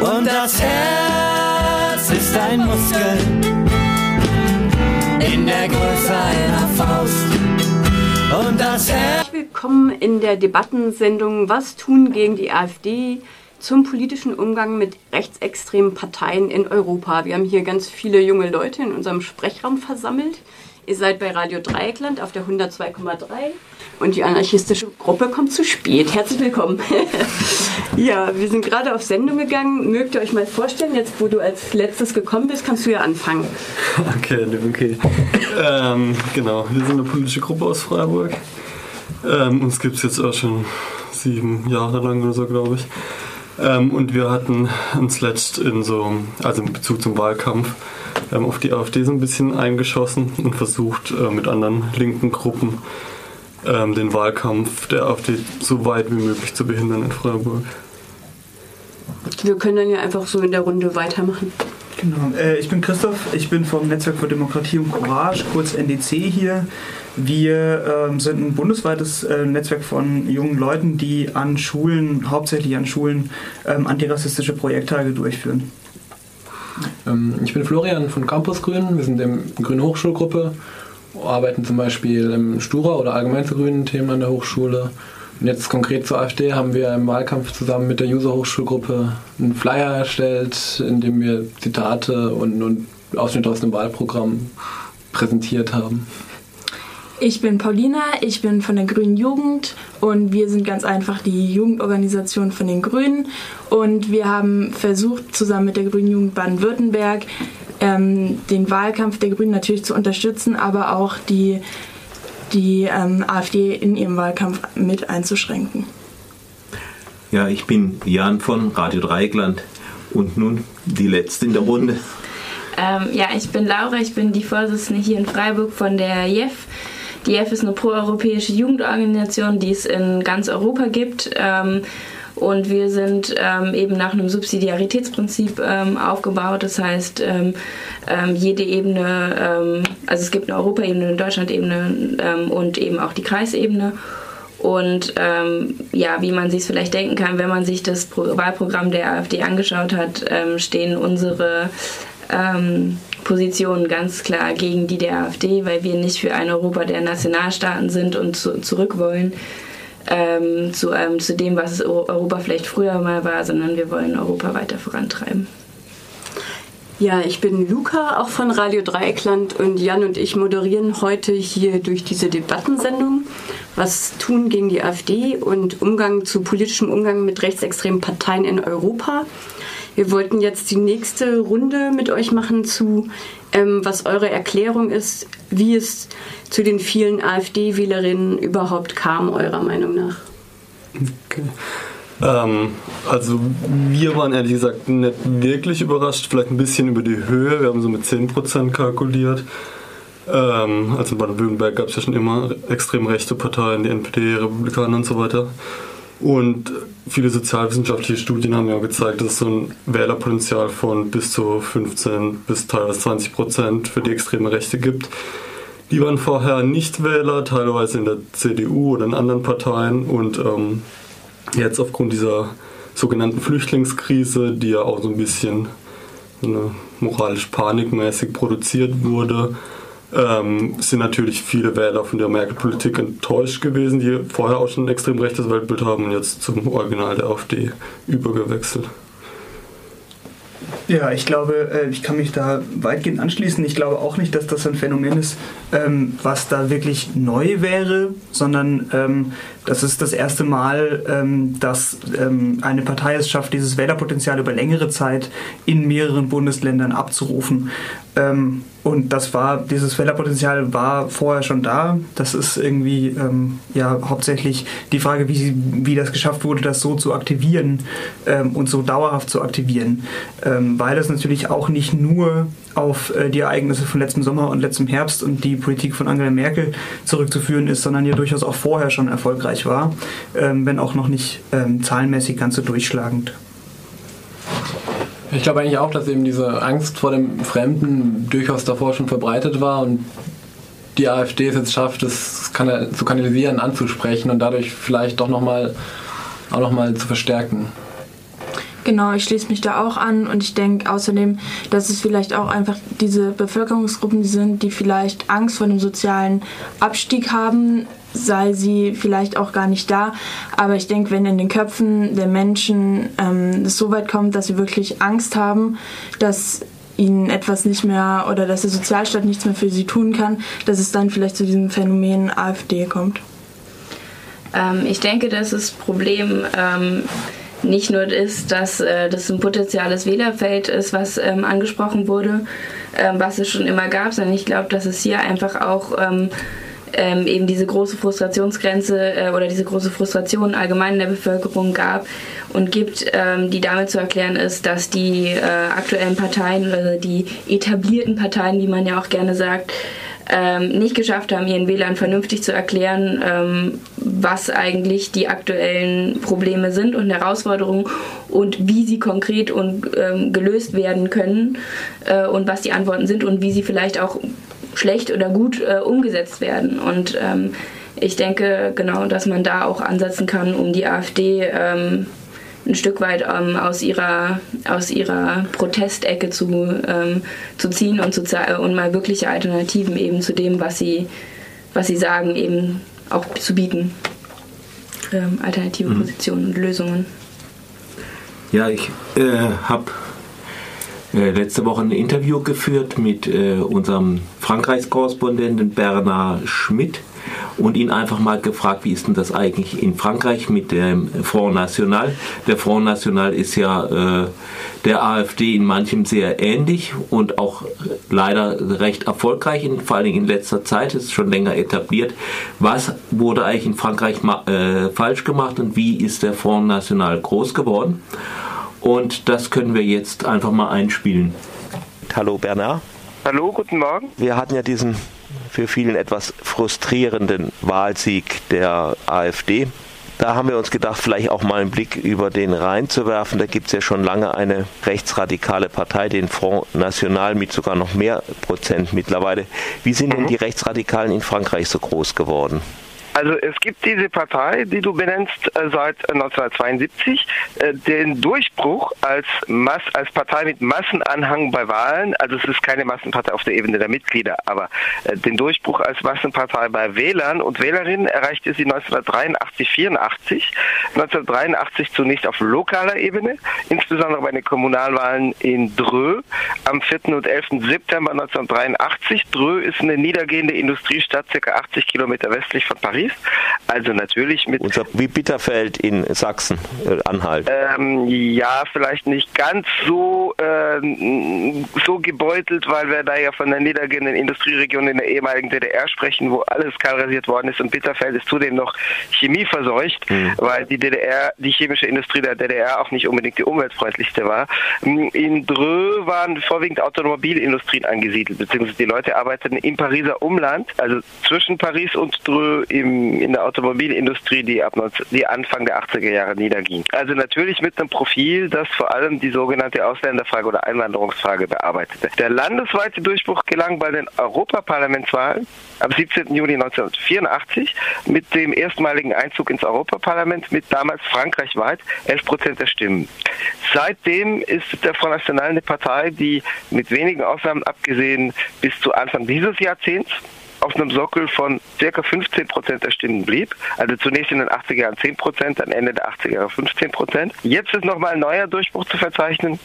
Und das Herz ist ein Muskel in der Größe einer Faust. Und das Herz. Willkommen in der Debattensendung Was tun gegen die AfD? zum politischen Umgang mit rechtsextremen Parteien in Europa. Wir haben hier ganz viele junge Leute in unserem Sprechraum versammelt. Ihr seid bei Radio Dreieckland auf der 102,3 und die anarchistische Gruppe kommt zu spät. Herzlich willkommen. ja, wir sind gerade auf Sendung gegangen. Mögt ihr euch mal vorstellen, jetzt wo du als letztes gekommen bist, kannst du ja anfangen. Okay, okay. ähm, genau, wir sind eine politische Gruppe aus Freiburg. Ähm, uns gibt es jetzt auch schon sieben Jahre lang oder so, glaube ich. Ähm, und wir hatten uns letzt in so, also in Bezug zum Wahlkampf, ähm, auf die AfD so ein bisschen eingeschossen und versucht äh, mit anderen linken Gruppen ähm, den Wahlkampf der AfD so weit wie möglich zu behindern in Freiburg. Wir können dann ja einfach so in der Runde weitermachen. Genau. Äh, ich bin Christoph, ich bin vom Netzwerk für Demokratie und Courage, kurz NDC hier. Wir ähm, sind ein bundesweites äh, Netzwerk von jungen Leuten, die an Schulen, hauptsächlich an Schulen, ähm, antirassistische Projekttage durchführen. Ähm, ich bin Florian von Campus Grün. Wir sind in der Grünen Hochschulgruppe, arbeiten zum Beispiel im Stura oder allgemein zu grünen Themen an der Hochschule. Und jetzt konkret zur AfD haben wir im Wahlkampf zusammen mit der User-Hochschulgruppe einen Flyer erstellt, in dem wir Zitate und, und Ausschnitte aus dem Wahlprogramm präsentiert haben. Ich bin Paulina, ich bin von der Grünen Jugend und wir sind ganz einfach die Jugendorganisation von den Grünen und wir haben versucht, zusammen mit der Grünen Jugend Baden-Württemberg ähm, den Wahlkampf der Grünen natürlich zu unterstützen, aber auch die, die ähm, AfD in ihrem Wahlkampf mit einzuschränken. Ja, ich bin Jan von Radio Dreieckland und nun die Letzte in der Runde. Ähm, ja, ich bin Laura, ich bin die Vorsitzende hier in Freiburg von der JEF. Die EF ist eine proeuropäische Jugendorganisation, die es in ganz Europa gibt. Ähm, und wir sind ähm, eben nach einem Subsidiaritätsprinzip ähm, aufgebaut. Das heißt, ähm, ähm jede Ebene, ähm, also es gibt eine Europaebene, eine Deutschlandebene ähm, und eben auch die Kreisebene. Und ja, wie man sich vielleicht denken kann, wenn man sich das Pro Wahlprogramm der AfD angeschaut hat, stehen unsere Position ganz klar gegen die der AfD, weil wir nicht für ein Europa der Nationalstaaten sind und zu, zurück wollen ähm, zu, ähm, zu dem, was Europa vielleicht früher mal war, sondern wir wollen Europa weiter vorantreiben. Ja, ich bin Luca, auch von Radio Dreieckland und Jan und ich moderieren heute hier durch diese Debattensendung Was tun gegen die AfD und Umgang zu politischem Umgang mit rechtsextremen Parteien in Europa. Wir wollten jetzt die nächste Runde mit euch machen zu, ähm, was eure Erklärung ist, wie es zu den vielen AfD-Wählerinnen überhaupt kam, eurer Meinung nach. Okay. Ähm, also wir waren ehrlich gesagt nicht wirklich überrascht, vielleicht ein bisschen über die Höhe. Wir haben so mit 10% kalkuliert. Ähm, also in Baden-Württemberg gab es ja schon immer extrem rechte Parteien, die NPD, Republikaner und so weiter. Und viele sozialwissenschaftliche Studien haben ja gezeigt, dass es so ein Wählerpotenzial von bis zu 15 bis teilweise 20 Prozent für die extreme Rechte gibt. Die waren vorher Nichtwähler, teilweise in der CDU oder in anderen Parteien und ähm, jetzt aufgrund dieser sogenannten Flüchtlingskrise, die ja auch so ein bisschen eine moralisch panikmäßig produziert wurde, ähm, sind natürlich viele Wähler von der Merkel-Politik enttäuscht gewesen, die vorher auch schon ein extrem rechtes Weltbild haben und jetzt zum Original der AfD übergewechselt. Ja, ich glaube, äh, ich kann mich da weitgehend anschließen. Ich glaube auch nicht, dass das ein Phänomen ist, ähm, was da wirklich neu wäre, sondern ähm, das ist das erste Mal, ähm, dass eine Partei es schafft, dieses Wählerpotenzial über längere Zeit in mehreren Bundesländern abzurufen. Und das war, dieses Wählerpotenzial war vorher schon da. Das ist irgendwie ähm, ja hauptsächlich die Frage, wie, wie das geschafft wurde, das so zu aktivieren ähm, und so dauerhaft zu aktivieren. Ähm, weil das natürlich auch nicht nur auf äh, die Ereignisse von letztem Sommer und letztem Herbst und die Politik von Angela Merkel zurückzuführen ist, sondern ja durchaus auch vorher schon erfolgreich war, ähm, wenn auch noch nicht ähm, zahlenmäßig ganz so durchschlagend. Ich glaube eigentlich auch, dass eben diese Angst vor dem Fremden durchaus davor schon verbreitet war und die AfD es jetzt schafft, das zu kanalisieren, anzusprechen und dadurch vielleicht doch nochmal auch nochmal zu verstärken. Genau, ich schließe mich da auch an und ich denke außerdem, dass es vielleicht auch einfach diese Bevölkerungsgruppen sind, die vielleicht Angst vor dem sozialen Abstieg haben, sei sie vielleicht auch gar nicht da. Aber ich denke, wenn in den Köpfen der Menschen ähm, es so weit kommt, dass sie wirklich Angst haben, dass ihnen etwas nicht mehr oder dass der Sozialstaat nichts mehr für sie tun kann, dass es dann vielleicht zu diesem Phänomen AfD kommt. Ähm, ich denke, dass das Problem ähm, nicht nur ist, dass äh, das ein potenzielles Wählerfeld ist, was ähm, angesprochen wurde, ähm, was es schon immer gab, sondern ich glaube, dass es hier einfach auch ähm, eben diese große Frustrationsgrenze äh, oder diese große Frustration allgemein in der Bevölkerung gab und gibt, ähm, die damit zu erklären ist, dass die äh, aktuellen Parteien oder die etablierten Parteien, wie man ja auch gerne sagt, ähm, nicht geschafft haben, ihren Wählern vernünftig zu erklären, ähm, was eigentlich die aktuellen Probleme sind und Herausforderungen und wie sie konkret und ähm, gelöst werden können äh, und was die Antworten sind und wie sie vielleicht auch schlecht oder gut äh, umgesetzt werden. Und ähm, ich denke genau, dass man da auch ansetzen kann, um die AfD ähm, ein Stück weit ähm, aus, ihrer, aus ihrer Protestecke zu, ähm, zu ziehen und, zu, und mal wirkliche Alternativen eben zu dem, was sie, was sie sagen, eben auch zu bieten. Ähm, alternative mhm. Positionen und Lösungen. Ja, ich äh, habe äh, letzte Woche ein Interview geführt mit äh, unserem Frankreichs-Korrespondenten Bernard Schmidt und ihn einfach mal gefragt, wie ist denn das eigentlich in Frankreich mit dem Front National? Der Front National ist ja äh, der AfD in manchem sehr ähnlich und auch leider recht erfolgreich, in, vor allem in letzter Zeit, ist schon länger etabliert. Was wurde eigentlich in Frankreich äh, falsch gemacht und wie ist der Front National groß geworden? Und das können wir jetzt einfach mal einspielen. Hallo Bernard. Hallo, guten Morgen. Wir hatten ja diesen für vielen etwas frustrierenden Wahlsieg der AfD. Da haben wir uns gedacht, vielleicht auch mal einen Blick über den Rhein zu werfen. Da gibt es ja schon lange eine rechtsradikale Partei, den Front National, mit sogar noch mehr Prozent mittlerweile. Wie sind denn mhm. die Rechtsradikalen in Frankreich so groß geworden? Also es gibt diese Partei, die du benennst, äh, seit 1972, äh, den Durchbruch als, Mass, als Partei mit Massenanhang bei Wahlen, also es ist keine Massenpartei auf der Ebene der Mitglieder, aber äh, den Durchbruch als Massenpartei bei Wählern und Wählerinnen erreichte sie 1983, 84, 1983 zunächst auf lokaler Ebene, insbesondere bei den Kommunalwahlen in Dreux am 4. und 11. September 1983. Dreux ist eine niedergehende Industriestadt, ca. 80 Kilometer westlich von Paris ist. Also natürlich mit. Unser, wie Bitterfeld in Sachsen, äh, Anhalt. Ähm, ja, vielleicht nicht ganz so, äh, so gebeutelt, weil wir da ja von der niedergehenden Industrieregion in der ehemaligen DDR sprechen, wo alles kahlrasiert worden ist und Bitterfeld ist zudem noch chemieverseucht, mhm. weil die DDR, die chemische Industrie der DDR auch nicht unbedingt die umweltfreundlichste war. In Dreux waren vorwiegend Automobilindustrien angesiedelt, beziehungsweise die Leute arbeiteten im Pariser Umland, also zwischen Paris und Dreux im in der Automobilindustrie, die ab 19, die Anfang der 80er Jahre niederging. Also natürlich mit einem Profil, das vor allem die sogenannte Ausländerfrage oder Einwanderungsfrage bearbeitete. Der landesweite Durchbruch gelang bei den Europaparlamentswahlen am 17. Juni 1984 mit dem erstmaligen Einzug ins Europaparlament mit damals frankreichweit 11 Prozent der Stimmen. Seitdem ist der Front National eine Partei, die mit wenigen Ausnahmen abgesehen bis zu Anfang dieses Jahrzehnts auf einem Sockel von circa 15 Prozent der Stimmen blieb. Also zunächst in den 80er Jahren 10 Prozent, dann Ende der 80er Jahre 15 Prozent. Jetzt ist nochmal ein neuer Durchbruch zu verzeichnen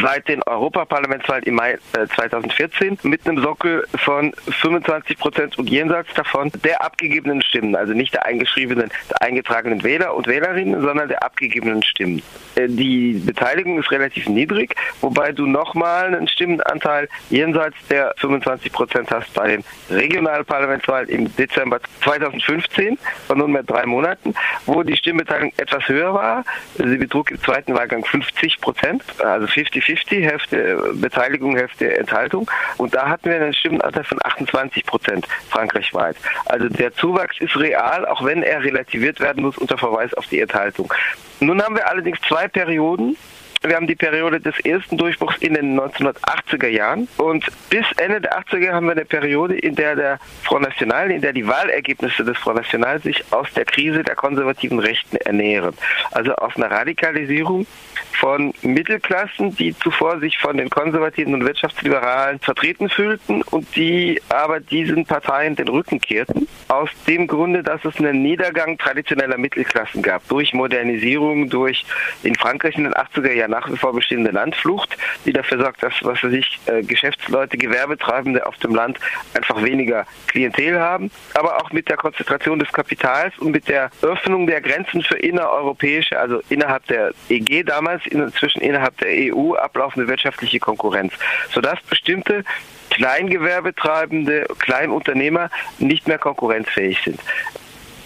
seit den Europaparlamentswahlen im Mai 2014 äh, mit einem Sockel von 25 Prozent und jenseits davon der abgegebenen Stimmen, also nicht der eingeschriebenen, der eingetragenen Wähler und Wählerinnen, sondern der abgegebenen Stimmen. Äh, die Beteiligung ist relativ niedrig, wobei du nochmal einen Stimmenanteil jenseits der 25 Prozent hast bei den Regionalparlamentswahlen im Dezember 2015 von nunmehr drei Monaten, wo die Stimmbeteiligung etwas höher war. Sie betrug im zweiten Wahlgang 50 Prozent, also 50-50, Hälfte Beteiligung, Hälfte Enthaltung. Und da hatten wir einen Stimmenanteil von 28 Prozent frankreichweit. Also der Zuwachs ist real, auch wenn er relativiert werden muss unter Verweis auf die Enthaltung. Nun haben wir allerdings zwei Perioden, wir haben die Periode des ersten Durchbruchs in den 1980er Jahren und bis Ende der 80er haben wir eine Periode, in der der Front National, in der die Wahlergebnisse des Front National sich aus der Krise der konservativen Rechten ernähren. Also aus einer Radikalisierung von Mittelklassen, die zuvor sich von den Konservativen und Wirtschaftsliberalen vertreten fühlten und die aber diesen Parteien den Rücken kehrten. Aus dem Grunde, dass es einen Niedergang traditioneller Mittelklassen gab, durch Modernisierung, durch in Frankreich in den 80er Jahren nach wie vor bestehende Landflucht, die dafür sorgt, dass was weiß ich, äh, Geschäftsleute, Gewerbetreibende auf dem Land einfach weniger Klientel haben, aber auch mit der Konzentration des Kapitals und mit der Öffnung der Grenzen für innereuropäische, also innerhalb der EG damals, inzwischen innerhalb der EU ablaufende wirtschaftliche Konkurrenz, sodass bestimmte Kleingewerbetreibende, Kleinunternehmer nicht mehr konkurrenzfähig sind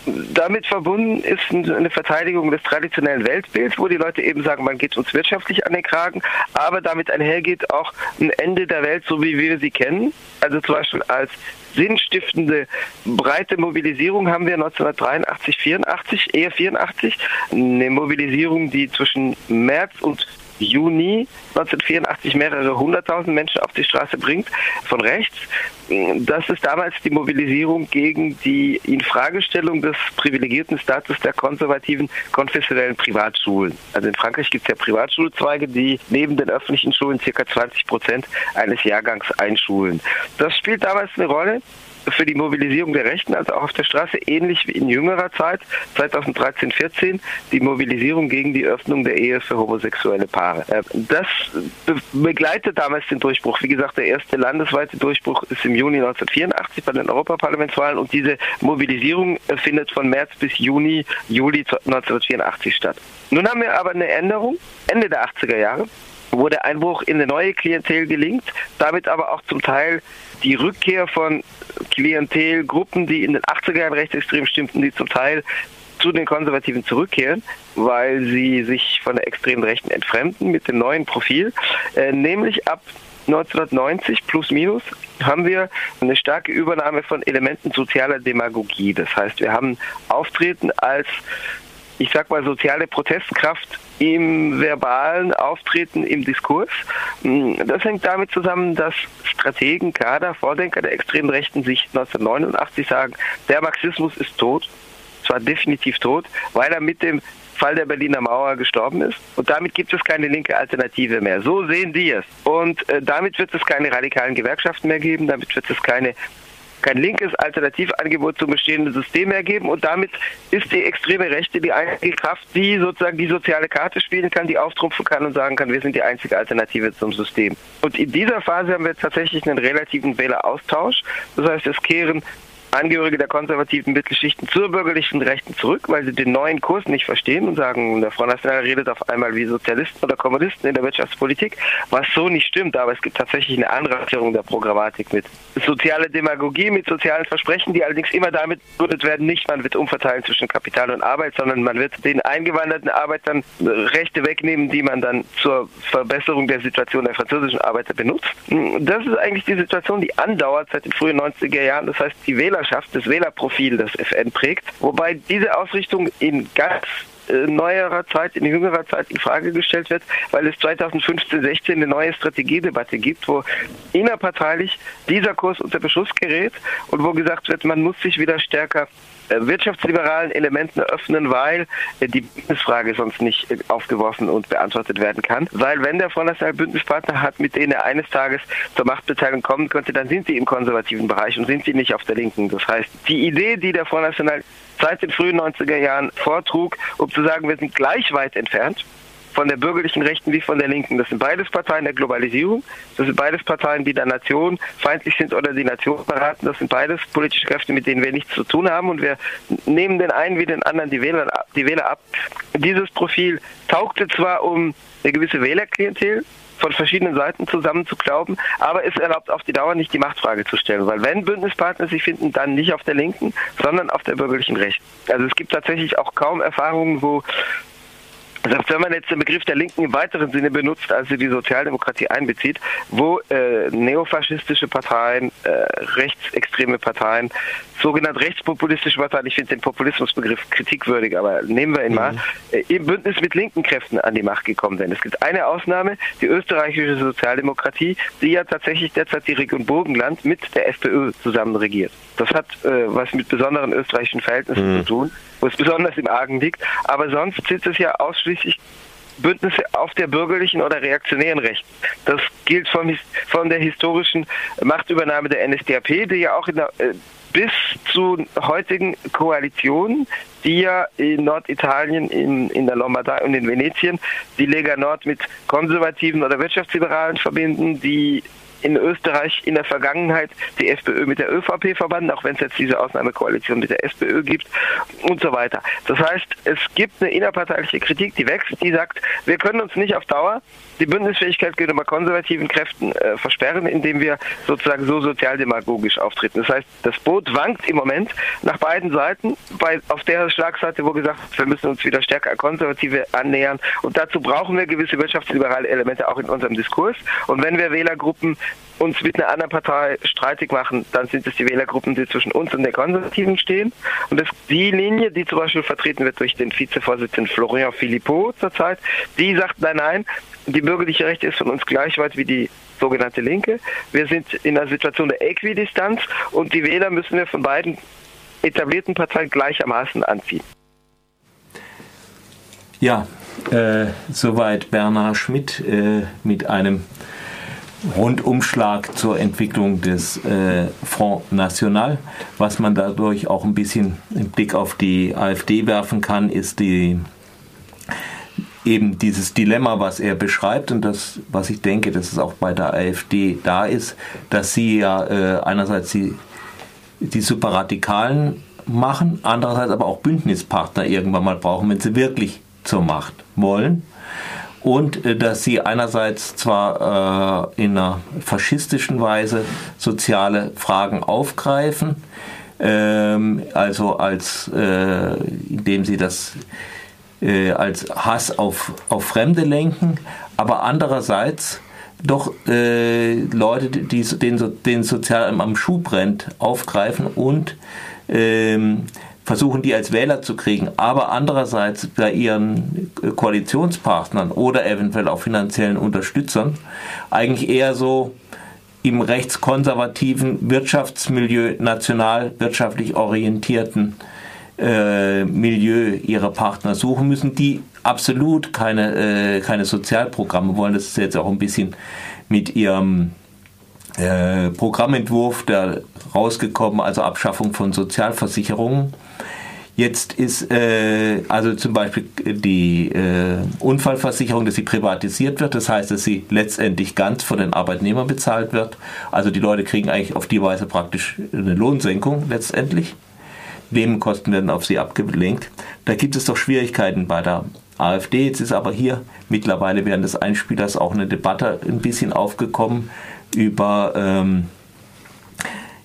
damit verbunden ist eine Verteidigung des traditionellen Weltbilds, wo die Leute eben sagen, man geht uns wirtschaftlich an den Kragen, aber damit einhergeht auch ein Ende der Welt, so wie wir sie kennen. Also zum Beispiel als sinnstiftende breite Mobilisierung haben wir 1983, 84, eher 84, eine Mobilisierung, die zwischen März und Juni 1984 mehrere hunderttausend Menschen auf die Straße bringt, von rechts. Das ist damals die Mobilisierung gegen die Infragestellung des privilegierten Status der konservativen konfessionellen Privatschulen. Also in Frankreich gibt es ja Privatschulzweige, die neben den öffentlichen Schulen ca. 20 Prozent eines Jahrgangs einschulen. Das spielt damals eine Rolle für die Mobilisierung der Rechten, also auch auf der Straße, ähnlich wie in jüngerer Zeit, 2013, 14, die Mobilisierung gegen die Öffnung der Ehe für homosexuelle Paare. Äh, das begleitet damals den Durchbruch. Wie gesagt, der erste landesweite Durchbruch ist im Juni 1984 bei den Europaparlamentswahlen und diese Mobilisierung findet von März bis Juni, Juli 1984 statt. Nun haben wir aber eine Änderung Ende der 80er Jahre wo der Einbruch in eine neue Klientel gelingt, damit aber auch zum Teil die Rückkehr von Klientelgruppen, die in den 80er Jahren rechtsextrem stimmten, die zum Teil zu den Konservativen zurückkehren, weil sie sich von der extremen Rechten entfremden mit dem neuen Profil, äh, nämlich ab 1990 plus minus haben wir eine starke Übernahme von Elementen sozialer Demagogie. Das heißt, wir haben Auftreten als ich sag mal, soziale Protestkraft im verbalen Auftreten im Diskurs. Das hängt damit zusammen, dass Strategen, Kader, Vordenker der extremen Rechten sich 1989 sagen, der Marxismus ist tot, zwar definitiv tot, weil er mit dem Fall der Berliner Mauer gestorben ist. Und damit gibt es keine linke Alternative mehr. So sehen die es. Und äh, damit wird es keine radikalen Gewerkschaften mehr geben, damit wird es keine kein linkes Alternativangebot zum bestehenden System ergeben und damit ist die extreme Rechte die einzige Kraft, die sozusagen die soziale Karte spielen kann, die auftrumpfen kann und sagen kann, wir sind die einzige Alternative zum System. Und in dieser Phase haben wir tatsächlich einen relativen Wähleraustausch. Das heißt, es kehren Angehörige der konservativen Mittelschichten zur bürgerlichen Rechten zurück, weil sie den neuen Kurs nicht verstehen und sagen, der Front National redet auf einmal wie Sozialisten oder Kommunisten in der Wirtschaftspolitik, was so nicht stimmt, aber es gibt tatsächlich eine Anreicherung der Programmatik mit soziale Demagogie, mit sozialen Versprechen, die allerdings immer damit begründet werden, nicht man wird umverteilen zwischen Kapital und Arbeit, sondern man wird den eingewanderten Arbeitern Rechte wegnehmen, die man dann zur Verbesserung der Situation der französischen Arbeiter benutzt. Das ist eigentlich die Situation, die andauert seit den frühen 90er Jahren. Das heißt, die Wähler Wählerschaft, das Wählerprofil des FN prägt, wobei diese Ausrichtung in ganz äh, neuerer Zeit, in jüngerer Zeit in Frage gestellt wird, weil es 2015, 16 eine neue Strategiedebatte gibt, wo innerparteilich dieser Kurs unter Beschuss gerät und wo gesagt wird, man muss sich wieder stärker wirtschaftsliberalen Elementen öffnen, weil äh, die Bündnisfrage sonst nicht aufgeworfen und beantwortet werden kann. Weil wenn der Front National Bündnispartner hat, mit denen er eines Tages zur Machtbeteiligung kommen könnte, dann sind sie im konservativen Bereich und sind sie nicht auf der Linken. Das heißt, die Idee, die der Front National seit den frühen 90er Jahren vortrug, um zu sagen, wir sind gleich weit entfernt von der bürgerlichen Rechten wie von der Linken. Das sind beides Parteien der Globalisierung. Das sind beides Parteien, die der Nation feindlich sind oder die Nation beraten. Das sind beides politische Kräfte, mit denen wir nichts zu tun haben. Und wir nehmen den einen wie den anderen die Wähler, die Wähler ab. Dieses Profil taugte zwar um eine gewisse Wählerklientel, von verschiedenen Seiten zusammen zu glauben, aber es erlaubt auf die Dauer nicht die Machtfrage zu stellen, weil wenn Bündnispartner sich finden, dann nicht auf der linken, sondern auf der bürgerlichen Rechten. Also es gibt tatsächlich auch kaum Erfahrungen, wo selbst wenn man jetzt den Begriff der Linken im weiteren Sinne benutzt, also die Sozialdemokratie einbezieht, wo äh, neofaschistische Parteien, äh, rechtsextreme Parteien, sogenannte rechtspopulistische Parteien, ich finde den Populismusbegriff kritikwürdig, aber nehmen wir ihn mhm. mal, äh, im Bündnis mit linken Kräften an die Macht gekommen sind. Es gibt eine Ausnahme, die österreichische Sozialdemokratie, die ja tatsächlich derzeit die Region Burgenland mit der FPÖ zusammen regiert. Das hat äh, was mit besonderen österreichischen Verhältnissen mhm. zu tun, wo es besonders im Argen liegt. Aber sonst sind es ja ausschließlich Bündnisse auf der bürgerlichen oder reaktionären Rechten. Das gilt von, von der historischen Machtübernahme der NSDAP, die ja auch der, äh, bis zu heutigen Koalitionen, die ja in Norditalien, in, in der Lombardei und in Venetien die Lega Nord mit Konservativen oder Wirtschaftsliberalen verbinden, die in Österreich in der Vergangenheit die FPÖ mit der ÖVP verbanden, auch wenn es jetzt diese Ausnahmekoalition mit der SPÖ gibt und so weiter. Das heißt, es gibt eine innerparteiliche Kritik, die wächst, die sagt, wir können uns nicht auf Dauer die Bündnisfähigkeit gegenüber konservativen Kräften äh, versperren, indem wir sozusagen so sozialdemagogisch auftreten. Das heißt, das Boot wankt im Moment nach beiden Seiten, bei, auf der Schlagseite, wo gesagt, wir müssen uns wieder stärker an Konservative annähern und dazu brauchen wir gewisse wirtschaftsliberale Elemente auch in unserem Diskurs. Und wenn wir Wählergruppen uns mit einer anderen Partei streitig machen, dann sind es die Wählergruppen, die zwischen uns und den Konservativen stehen. Und das, die Linie, die zum Beispiel vertreten wird durch den Vizevorsitzenden Florian Philippot zurzeit, die sagt, nein, nein, die bürgerliche Rechte ist von uns gleich weit wie die sogenannte Linke. Wir sind in einer Situation der Äquidistanz und die Wähler müssen wir von beiden etablierten Parteien gleichermaßen anziehen. Ja, äh, soweit Bernhard Schmidt äh, mit einem Rundumschlag zur Entwicklung des äh, Front National. Was man dadurch auch ein bisschen im Blick auf die AfD werfen kann, ist die eben dieses Dilemma, was er beschreibt und das, was ich denke, dass es auch bei der AfD da ist, dass sie ja äh, einerseits die, die Superradikalen machen, andererseits aber auch Bündnispartner irgendwann mal brauchen, wenn sie wirklich zur Macht wollen. Und äh, dass sie einerseits zwar äh, in einer faschistischen Weise soziale Fragen aufgreifen, ähm, also als äh, indem sie das äh, als Hass auf, auf Fremde lenken, aber andererseits doch äh, Leute, die den, den sozial am Schuh brennt, aufgreifen und ähm, versuchen, die als Wähler zu kriegen, aber andererseits bei ihren Koalitionspartnern oder eventuell auch finanziellen Unterstützern eigentlich eher so im rechtskonservativen Wirtschaftsmilieu national wirtschaftlich orientierten äh, Milieu ihre Partner suchen müssen, die absolut keine, äh, keine Sozialprogramme wollen. Das ist jetzt auch ein bisschen mit ihrem äh, Programmentwurf da rausgekommen, also Abschaffung von Sozialversicherungen. Jetzt ist äh, also zum Beispiel die äh, Unfallversicherung, dass sie privatisiert wird. Das heißt, dass sie letztendlich ganz von den Arbeitnehmern bezahlt wird. Also die Leute kriegen eigentlich auf die Weise praktisch eine Lohnsenkung letztendlich. Nebenkosten werden auf sie abgelenkt. Da gibt es doch Schwierigkeiten bei der AfD. Jetzt ist aber hier mittlerweile während des Einspielers auch eine Debatte ein bisschen aufgekommen über, ähm,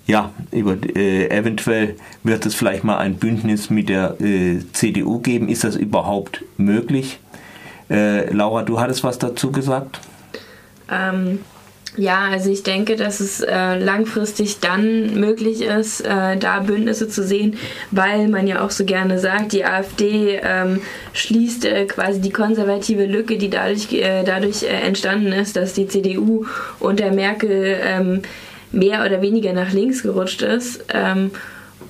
ja, über äh, eventuell wird es vielleicht mal ein Bündnis mit der äh, CDU geben. Ist das überhaupt möglich? Äh, Laura, du hattest was dazu gesagt? Ähm, ja, also ich denke, dass es äh, langfristig dann möglich ist, äh, da Bündnisse zu sehen, weil man ja auch so gerne sagt, die AfD ähm, schließt äh, quasi die konservative Lücke, die dadurch, äh, dadurch äh, entstanden ist, dass die CDU unter Merkel ähm, mehr oder weniger nach links gerutscht ist. Ähm,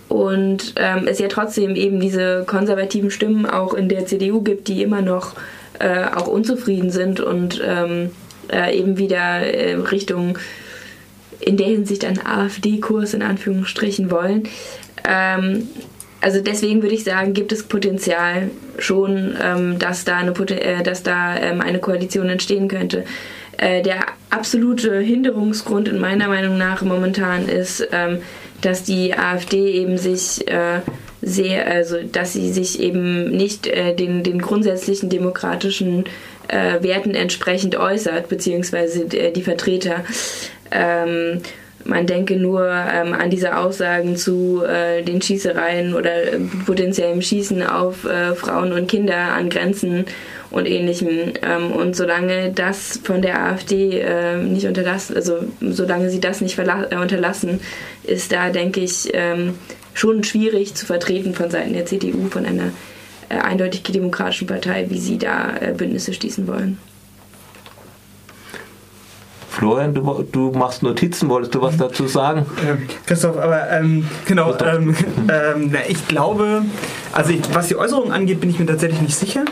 und ähm, es ja trotzdem eben diese konservativen Stimmen auch in der CDU gibt, die immer noch äh, auch unzufrieden sind und ähm, äh, eben wieder äh, Richtung in der Hinsicht einen AfD-Kurs in Anführungsstrichen wollen. Ähm, also deswegen würde ich sagen, gibt es Potenzial schon, ähm, dass da eine, äh, dass da ähm, eine Koalition entstehen könnte. Äh, der absolute Hinderungsgrund in meiner Meinung nach momentan ist, ähm, dass die AfD eben sich äh, sehr, also dass sie sich eben nicht äh, den, den grundsätzlichen demokratischen äh, Werten entsprechend äußert, beziehungsweise äh, die Vertreter. Ähm, man denke nur ähm, an diese Aussagen zu äh, den Schießereien oder äh, potenziellem Schießen auf äh, Frauen und Kinder an Grenzen und ähnlichem. Ähm, und solange das von der AfD äh, nicht unterlassen, also solange sie das nicht äh, unterlassen, ist da, denke ich, ähm, schon schwierig zu vertreten von Seiten der CDU, von einer äh, eindeutig demokratischen Partei, wie sie da äh, Bündnisse schließen wollen. Florian, du, du, machst Notizen, wolltest du was dazu sagen? Ähm, Christoph, aber ähm, genau, ähm, ähm, ich glaube, also ich, was die Äußerungen angeht, bin ich mir tatsächlich nicht sicher.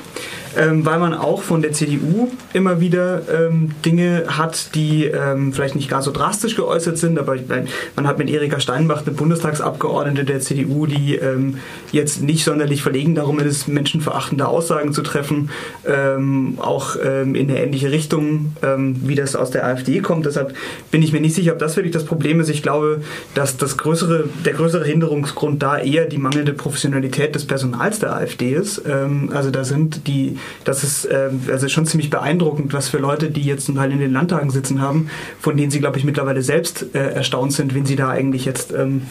Ähm, weil man auch von der CDU immer wieder ähm, Dinge hat, die ähm, vielleicht nicht gar so drastisch geäußert sind, aber meine, man hat mit Erika Steinbach eine Bundestagsabgeordnete der CDU, die ähm, jetzt nicht sonderlich verlegen darum ist, menschenverachtende Aussagen zu treffen, ähm, auch in eine ähnliche Richtung, wie das aus der AfD kommt. Deshalb bin ich mir nicht sicher, ob das wirklich das Problem ist. Ich glaube, dass das größere, der größere Hinderungsgrund da eher die mangelnde Professionalität des Personals der AfD ist. also da sind die das ist äh, also schon ziemlich beeindruckend, was für Leute, die jetzt zum Teil in den Landtagen sitzen haben, von denen sie, glaube ich, mittlerweile selbst äh, erstaunt sind, wen sie da eigentlich jetzt ähm,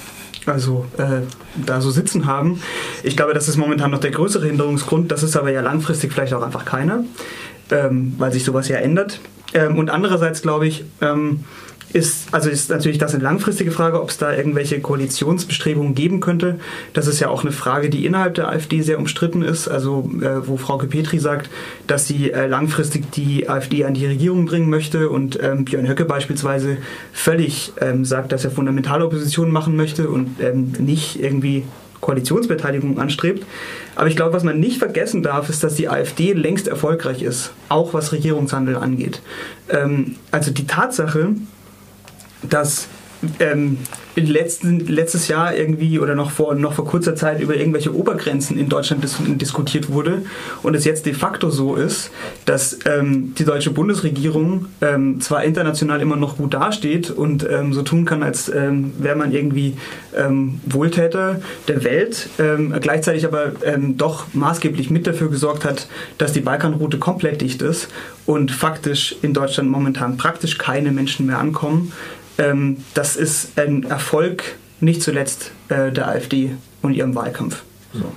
also äh, da so sitzen haben. Ich glaube, das ist momentan noch der größere Hinderungsgrund. Das ist aber ja langfristig vielleicht auch einfach keiner, ähm, weil sich sowas ja ändert. Ähm, und andererseits glaube ich, ähm, ist, also ist natürlich das eine langfristige Frage, ob es da irgendwelche Koalitionsbestrebungen geben könnte. Das ist ja auch eine Frage, die innerhalb der AfD sehr umstritten ist. Also äh, wo Frau Petri sagt, dass sie äh, langfristig die AfD an die Regierung bringen möchte und ähm, Björn Höcke beispielsweise völlig ähm, sagt, dass er fundamentale Opposition machen möchte und ähm, nicht irgendwie Koalitionsbeteiligung anstrebt. Aber ich glaube, was man nicht vergessen darf, ist, dass die AfD längst erfolgreich ist, auch was Regierungshandel angeht. Ähm, also die Tatsache, dass ähm, letzten, letztes Jahr irgendwie oder noch vor, noch vor kurzer Zeit über irgendwelche Obergrenzen in Deutschland dis diskutiert wurde und es jetzt de facto so ist, dass ähm, die deutsche Bundesregierung ähm, zwar international immer noch gut dasteht und ähm, so tun kann, als ähm, wäre man irgendwie ähm, Wohltäter der Welt, gleichzeitig aber doch maßgeblich mit dafür gesorgt hat, dass die Balkanroute komplett dicht ist und faktisch in Deutschland momentan praktisch keine Menschen mehr ankommen ähm, das ist ein Erfolg nicht zuletzt äh, der AfD und ihrem Wahlkampf. So.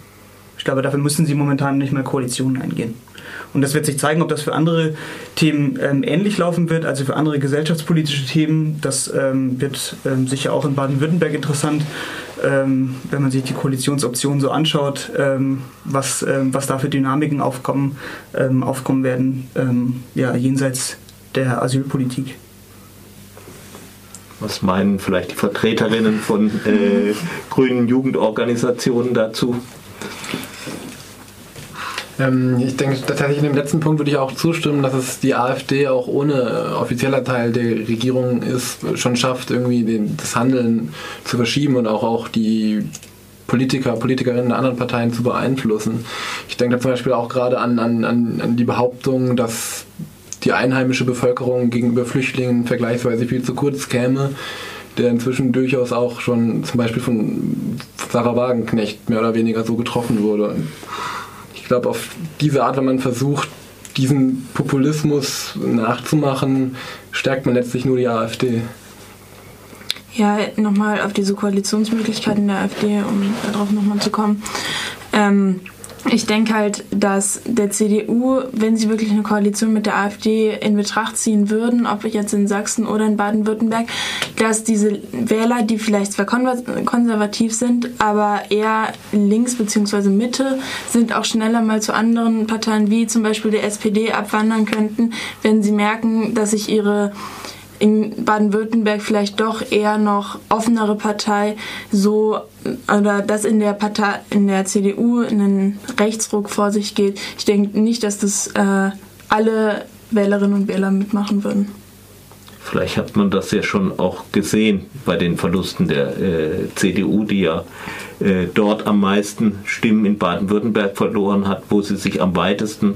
Ich glaube, dafür müssen sie momentan nicht mehr Koalitionen eingehen. Und das wird sich zeigen, ob das für andere Themen ähm, ähnlich laufen wird, also für andere gesellschaftspolitische Themen. Das ähm, wird ähm, sicher auch in Baden-Württemberg interessant, ähm, wenn man sich die Koalitionsoptionen so anschaut, ähm, was, ähm, was da für Dynamiken aufkommen, aufkommen werden, ja, jenseits der Asylpolitik. Was meinen vielleicht die Vertreterinnen von äh, grünen Jugendorganisationen dazu? Ähm, ich denke tatsächlich in dem letzten Punkt würde ich auch zustimmen, dass es die AfD auch ohne offizieller Teil der Regierung ist, schon schafft, irgendwie den, das Handeln zu verschieben und auch, auch die Politiker, Politikerinnen der anderen Parteien zu beeinflussen. Ich denke da zum Beispiel auch gerade an, an, an die Behauptung, dass die einheimische Bevölkerung gegenüber Flüchtlingen vergleichsweise viel zu kurz käme, der inzwischen durchaus auch schon zum Beispiel von Sarah Wagenknecht mehr oder weniger so getroffen wurde. Ich glaube, auf diese Art, wenn man versucht, diesen Populismus nachzumachen, stärkt man letztlich nur die AfD. Ja, nochmal auf diese Koalitionsmöglichkeiten der AfD, um darauf nochmal zu kommen. Ähm, ich denke halt, dass der CDU, wenn sie wirklich eine Koalition mit der AfD in Betracht ziehen würden, ob jetzt in Sachsen oder in Baden-Württemberg, dass diese Wähler, die vielleicht zwar konservativ sind, aber eher links bzw. Mitte, sind auch schneller mal zu anderen Parteien wie zum Beispiel der SPD abwandern könnten, wenn sie merken, dass sich ihre in Baden-Württemberg vielleicht doch eher noch offenere Partei so oder dass in der Partei in der CDU einen Rechtsruck vor sich geht. Ich denke nicht, dass das äh, alle Wählerinnen und Wähler mitmachen würden. Vielleicht hat man das ja schon auch gesehen bei den Verlusten der äh, CDU, die ja äh, dort am meisten Stimmen in Baden-Württemberg verloren hat, wo sie sich am weitesten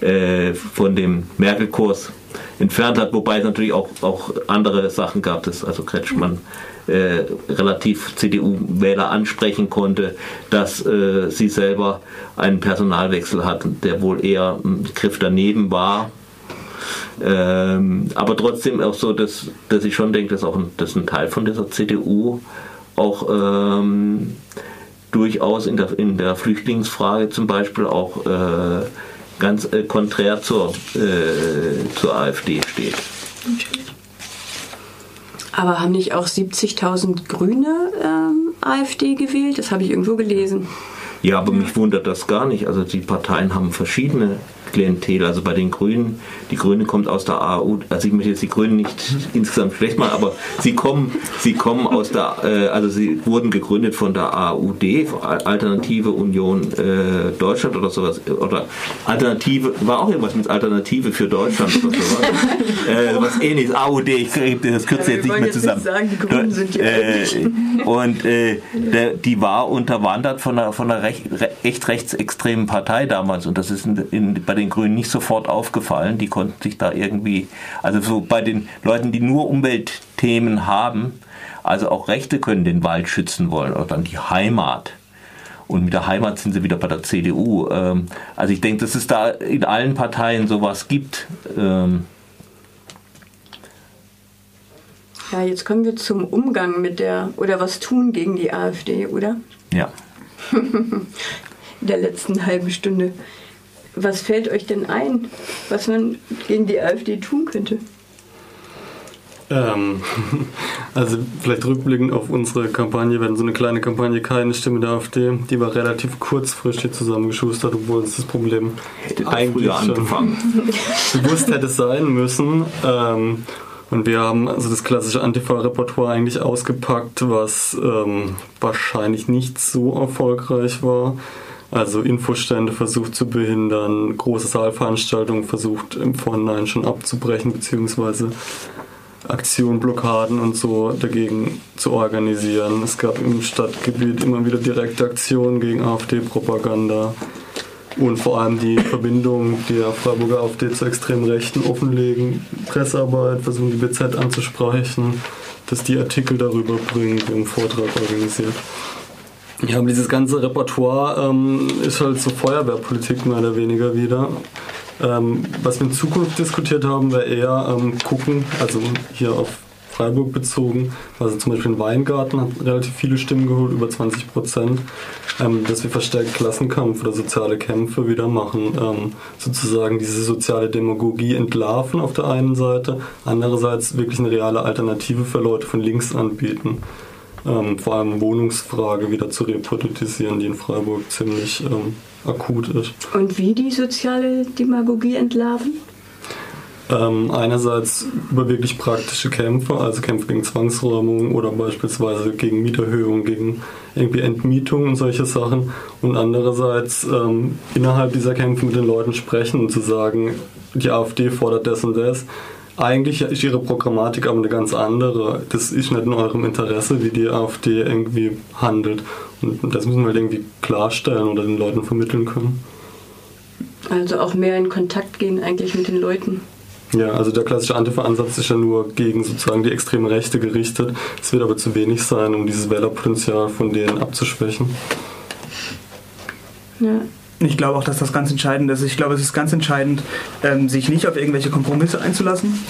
äh, von dem Merkel-Kurs entfernt hat, wobei es natürlich auch, auch andere Sachen gab, dass also Kretschmann äh, relativ CDU-Wähler ansprechen konnte, dass äh, sie selber einen Personalwechsel hatten, der wohl eher ein Griff daneben war. Ähm, aber trotzdem auch so, dass, dass ich schon denke, dass auch ein, dass ein Teil von dieser CDU auch ähm, durchaus in der, in der Flüchtlingsfrage zum Beispiel auch äh, ganz äh, konträr zur, äh, zur AfD steht. Aber haben nicht auch 70.000 Grüne ähm, AfD gewählt? Das habe ich irgendwo gelesen. Ja, aber mich wundert das gar nicht. Also die Parteien haben verschiedene Klientel. Also bei den Grünen, die Grüne kommt aus der AU, also ich möchte jetzt die Grünen nicht insgesamt schlecht machen, aber sie kommen, sie kommen aus der, äh, also sie wurden gegründet von der AUD, Alternative Union äh, Deutschland oder sowas, oder Alternative, war auch irgendwas mit Alternative für Deutschland oder sowas. äh, was ähnliches, AUD, ich kriege das kürze ja, jetzt nicht mehr zusammen. Nicht sagen, die Grünen sind die äh, und äh, der, die war unterwandert von einer, von einer recht, echt rechtsextremen Partei damals und das ist in, in, bei den Grünen nicht sofort aufgefallen. Die konnten sich da irgendwie, also so bei den Leuten, die nur Umweltthemen haben, also auch Rechte können den Wald schützen wollen oder dann die Heimat. Und mit der Heimat sind sie wieder bei der CDU. Ähm, also ich denke, dass es da in allen Parteien sowas gibt. Ähm, ja, jetzt kommen wir zum Umgang mit der, oder was tun gegen die AfD, oder? Ja. in der letzten halben Stunde. Was fällt euch denn ein, was man gegen die AfD tun könnte? Ähm, also vielleicht rückblickend auf unsere Kampagne, wir hatten so eine kleine Kampagne Keine Stimme der AfD, die war relativ kurzfristig zusammengeschustert, obwohl es das Problem hätte eigentlich schon bewusst hätte sein müssen. Ähm, und wir haben also das klassische Antifa-Repertoire eigentlich ausgepackt, was ähm, wahrscheinlich nicht so erfolgreich war. Also Infostände versucht zu behindern, große Saalveranstaltungen versucht im Vorhinein schon abzubrechen, beziehungsweise Aktionen, Blockaden und so dagegen zu organisieren. Es gab im Stadtgebiet immer wieder direkte Aktionen gegen AfD-Propaganda und vor allem die Verbindung der Freiburger AfD zu extremen Rechten offenlegen, Pressearbeit, versuchen die BZ anzusprechen, dass die Artikel darüber bringen, haben einen Vortrag organisiert. Ja, aber dieses ganze Repertoire ähm, ist halt so Feuerwehrpolitik mehr oder weniger wieder. Ähm, was wir in Zukunft diskutiert haben, wäre eher ähm, gucken, also hier auf Freiburg bezogen, also zum Beispiel ein Weingarten hat relativ viele Stimmen geholt, über 20 Prozent, ähm, dass wir verstärkt Klassenkampf oder soziale Kämpfe wieder machen, ähm, sozusagen diese soziale Demagogie entlarven auf der einen Seite, andererseits wirklich eine reale Alternative für Leute von links anbieten ähm, vor allem Wohnungsfrage wieder zu repolitisieren, die in Freiburg ziemlich ähm, akut ist. Und wie die soziale Demagogie entlarven? Ähm, einerseits über wirklich praktische Kämpfe, also Kämpfe gegen Zwangsräumung oder beispielsweise gegen Mieterhöhung, gegen irgendwie Entmietung und solche Sachen. Und andererseits ähm, innerhalb dieser Kämpfe mit den Leuten sprechen und zu sagen, die AfD fordert das und das eigentlich ist ihre Programmatik aber eine ganz andere. Das ist nicht in eurem Interesse, wie die AfD irgendwie handelt. Und das müssen wir halt irgendwie klarstellen oder den Leuten vermitteln können. Also auch mehr in Kontakt gehen eigentlich mit den Leuten. Ja, also der klassische Antifa-Ansatz ist ja nur gegen sozusagen die extreme Rechte gerichtet. Es wird aber zu wenig sein, um dieses Wählerpotenzial von denen abzuschwächen. Ja. Ich glaube auch, dass das ganz entscheidend ist. Ich glaube, es ist ganz entscheidend, ähm, sich nicht auf irgendwelche Kompromisse einzulassen.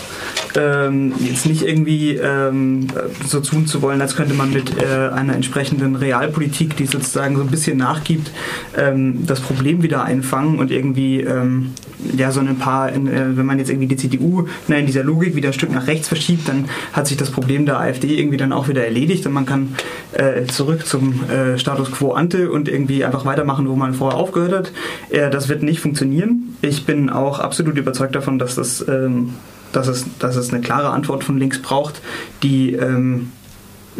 Ähm, jetzt nicht irgendwie ähm, so tun zu wollen, als könnte man mit äh, einer entsprechenden Realpolitik, die sozusagen so ein bisschen nachgibt, ähm, das Problem wieder einfangen und irgendwie ähm, ja so ein paar, in, äh, wenn man jetzt irgendwie die CDU na, in dieser Logik wieder ein Stück nach rechts verschiebt, dann hat sich das Problem der AfD irgendwie dann auch wieder erledigt und man kann äh, zurück zum äh, Status quo ante und irgendwie einfach weitermachen, wo man vorher aufgehört hat. Äh, das wird nicht funktionieren. Ich bin auch absolut überzeugt davon, dass, das, ähm, dass, es, dass es eine klare Antwort von links braucht, die, ähm,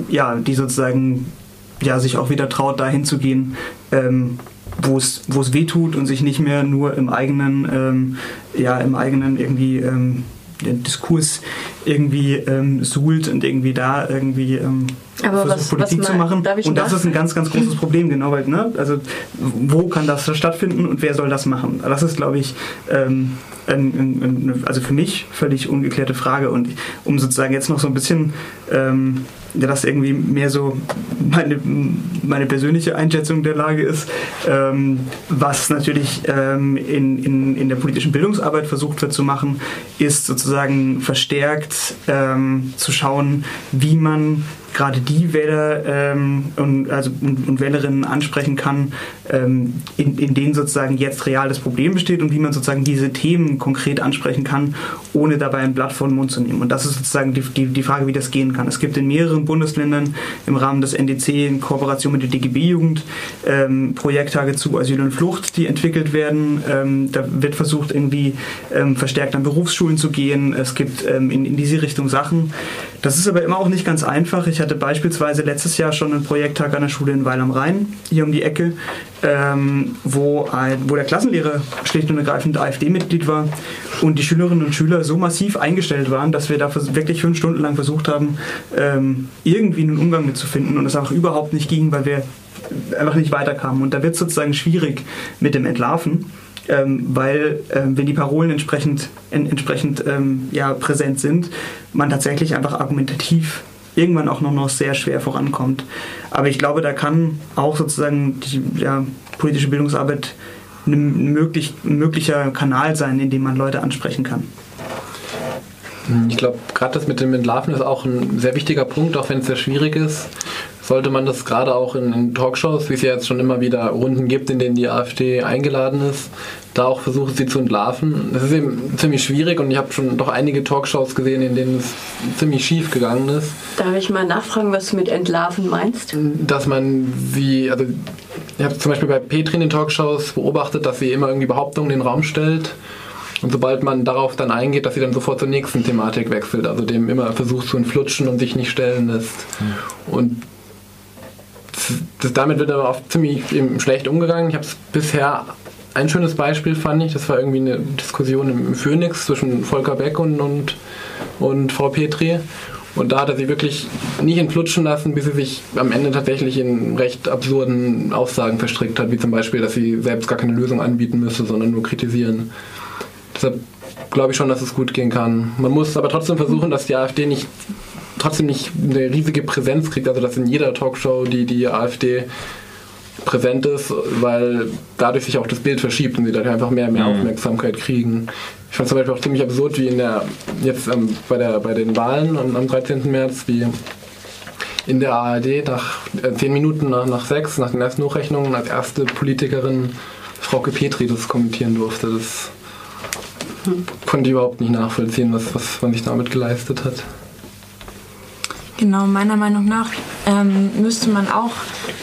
ja, die sozusagen ja, sich auch wieder traut, dahin zu gehen, ähm, wo es weh tut und sich nicht mehr nur im eigenen ähm, ja im eigenen irgendwie ähm, den Diskurs irgendwie ähm, suhlt und irgendwie da irgendwie ähm, aber versucht, was, Politik was zu machen. Und das ist ein ganz, ganz großes Problem, genau, weil, ne, also wo kann das stattfinden und wer soll das machen? Das ist, glaube ich, ähm, ein, ein, also für mich völlig ungeklärte Frage. Und um sozusagen jetzt noch so ein bisschen ähm, das irgendwie mehr so meine, meine persönliche Einschätzung der Lage ist, ähm, was natürlich ähm, in, in, in der politischen Bildungsarbeit versucht wird zu machen, ist sozusagen verstärkt ähm, zu schauen, wie man gerade die Wähler ähm, und, also, und, und, Wählerinnen ansprechen kann, ähm, in, in denen sozusagen jetzt real das Problem besteht und wie man sozusagen diese Themen konkret ansprechen kann, ohne dabei ein Blatt vor den Mund zu nehmen. Und das ist sozusagen die, die, die Frage, wie das gehen kann. Es gibt in mehreren Bundesländern im Rahmen des NDC in Kooperation mit der DGB-Jugend ähm, Projekttage zu Asyl und Flucht, die entwickelt werden. Ähm, da wird versucht, irgendwie ähm, verstärkt an Berufsschulen zu gehen. Es gibt ähm, in, in diese Richtung Sachen. Das ist aber immer auch nicht ganz einfach. Ich hatte beispielsweise letztes Jahr schon einen Projekttag an der Schule in Weil am Rhein, hier um die Ecke, ähm, wo, ein, wo der Klassenlehrer schlicht und ergreifend AfD-Mitglied war und die Schülerinnen und Schüler so massiv eingestellt waren, dass wir da wirklich fünf Stunden lang versucht haben, ähm, irgendwie einen Umgang mitzufinden und es einfach überhaupt nicht ging, weil wir einfach nicht weiterkamen. Und da wird es sozusagen schwierig mit dem Entlarven ähm, weil ähm, wenn die Parolen entsprechend, en, entsprechend ähm, ja, präsent sind, man tatsächlich einfach argumentativ irgendwann auch noch, noch sehr schwer vorankommt. Aber ich glaube, da kann auch sozusagen die ja, politische Bildungsarbeit ein, möglich, möglicher Kanal sein, in dem man Leute ansprechen kann. Ich glaube, gerade das mit dem Entlarven ist auch ein sehr wichtiger Punkt, auch wenn es sehr schwierig ist sollte man das gerade auch in, Talkshows, wie es ja jetzt schon immer wieder Runden gibt, in denen die AfD eingeladen ist, da auch versuchen, sie zu entlarven. Das ist eben ziemlich schwierig und ich habe schon doch einige Talkshows gesehen, in denen es ziemlich schief gegangen ist. Darf ich mal nachfragen, was du mit entlarven meinst? Dass man sie, also ich habe zum Beispiel bei Petri in den Talkshows beobachtet, dass sie immer irgendwie Behauptungen in den Raum stellt. Und sobald man darauf dann eingeht, dass sie dann sofort zur nächsten Thematik wechselt, also dem immer versucht zu entflutschen und sich nicht stellen lässt. Mhm. Und das, damit wird aber oft ziemlich schlecht umgegangen. Ich habe es bisher ein schönes Beispiel fand ich, das war irgendwie eine Diskussion im Phoenix zwischen Volker Beck und, und, und Frau Petri. Und da hat er sie wirklich nicht entflutschen lassen, bis sie sich am Ende tatsächlich in recht absurden Aussagen verstrickt hat, wie zum Beispiel, dass sie selbst gar keine Lösung anbieten müsse, sondern nur kritisieren. Deshalb glaube ich schon, dass es gut gehen kann. Man muss aber trotzdem versuchen, dass die AfD nicht trotzdem nicht eine riesige Präsenz kriegt, also dass in jeder Talkshow die, die AfD präsent ist, weil dadurch sich auch das Bild verschiebt und sie dadurch einfach mehr und mehr mhm. Aufmerksamkeit kriegen. Ich fand es zum Beispiel auch ziemlich absurd, wie in der, jetzt ähm, bei, der, bei den Wahlen am, am 13. März, wie in der ARD nach äh, zehn Minuten nach, nach sechs, nach den ersten Hochrechnungen, als erste Politikerin Frauke Petri das kommentieren durfte. Das mhm. konnte ich überhaupt nicht nachvollziehen, was, was man sich damit geleistet hat. Genau, meiner Meinung nach ähm, müsste man auch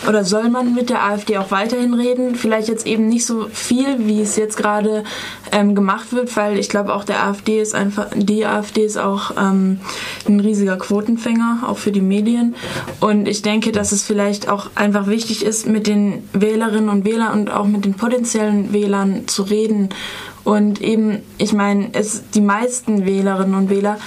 oder soll man mit der AfD auch weiterhin reden. Vielleicht jetzt eben nicht so viel, wie es jetzt gerade ähm, gemacht wird, weil ich glaube auch der AfD ist einfach, die AfD ist auch ähm, ein riesiger Quotenfänger, auch für die Medien. Und ich denke, dass es vielleicht auch einfach wichtig ist, mit den Wählerinnen und Wählern und auch mit den potenziellen Wählern zu reden. Und eben, ich meine, es die meisten Wählerinnen und Wähler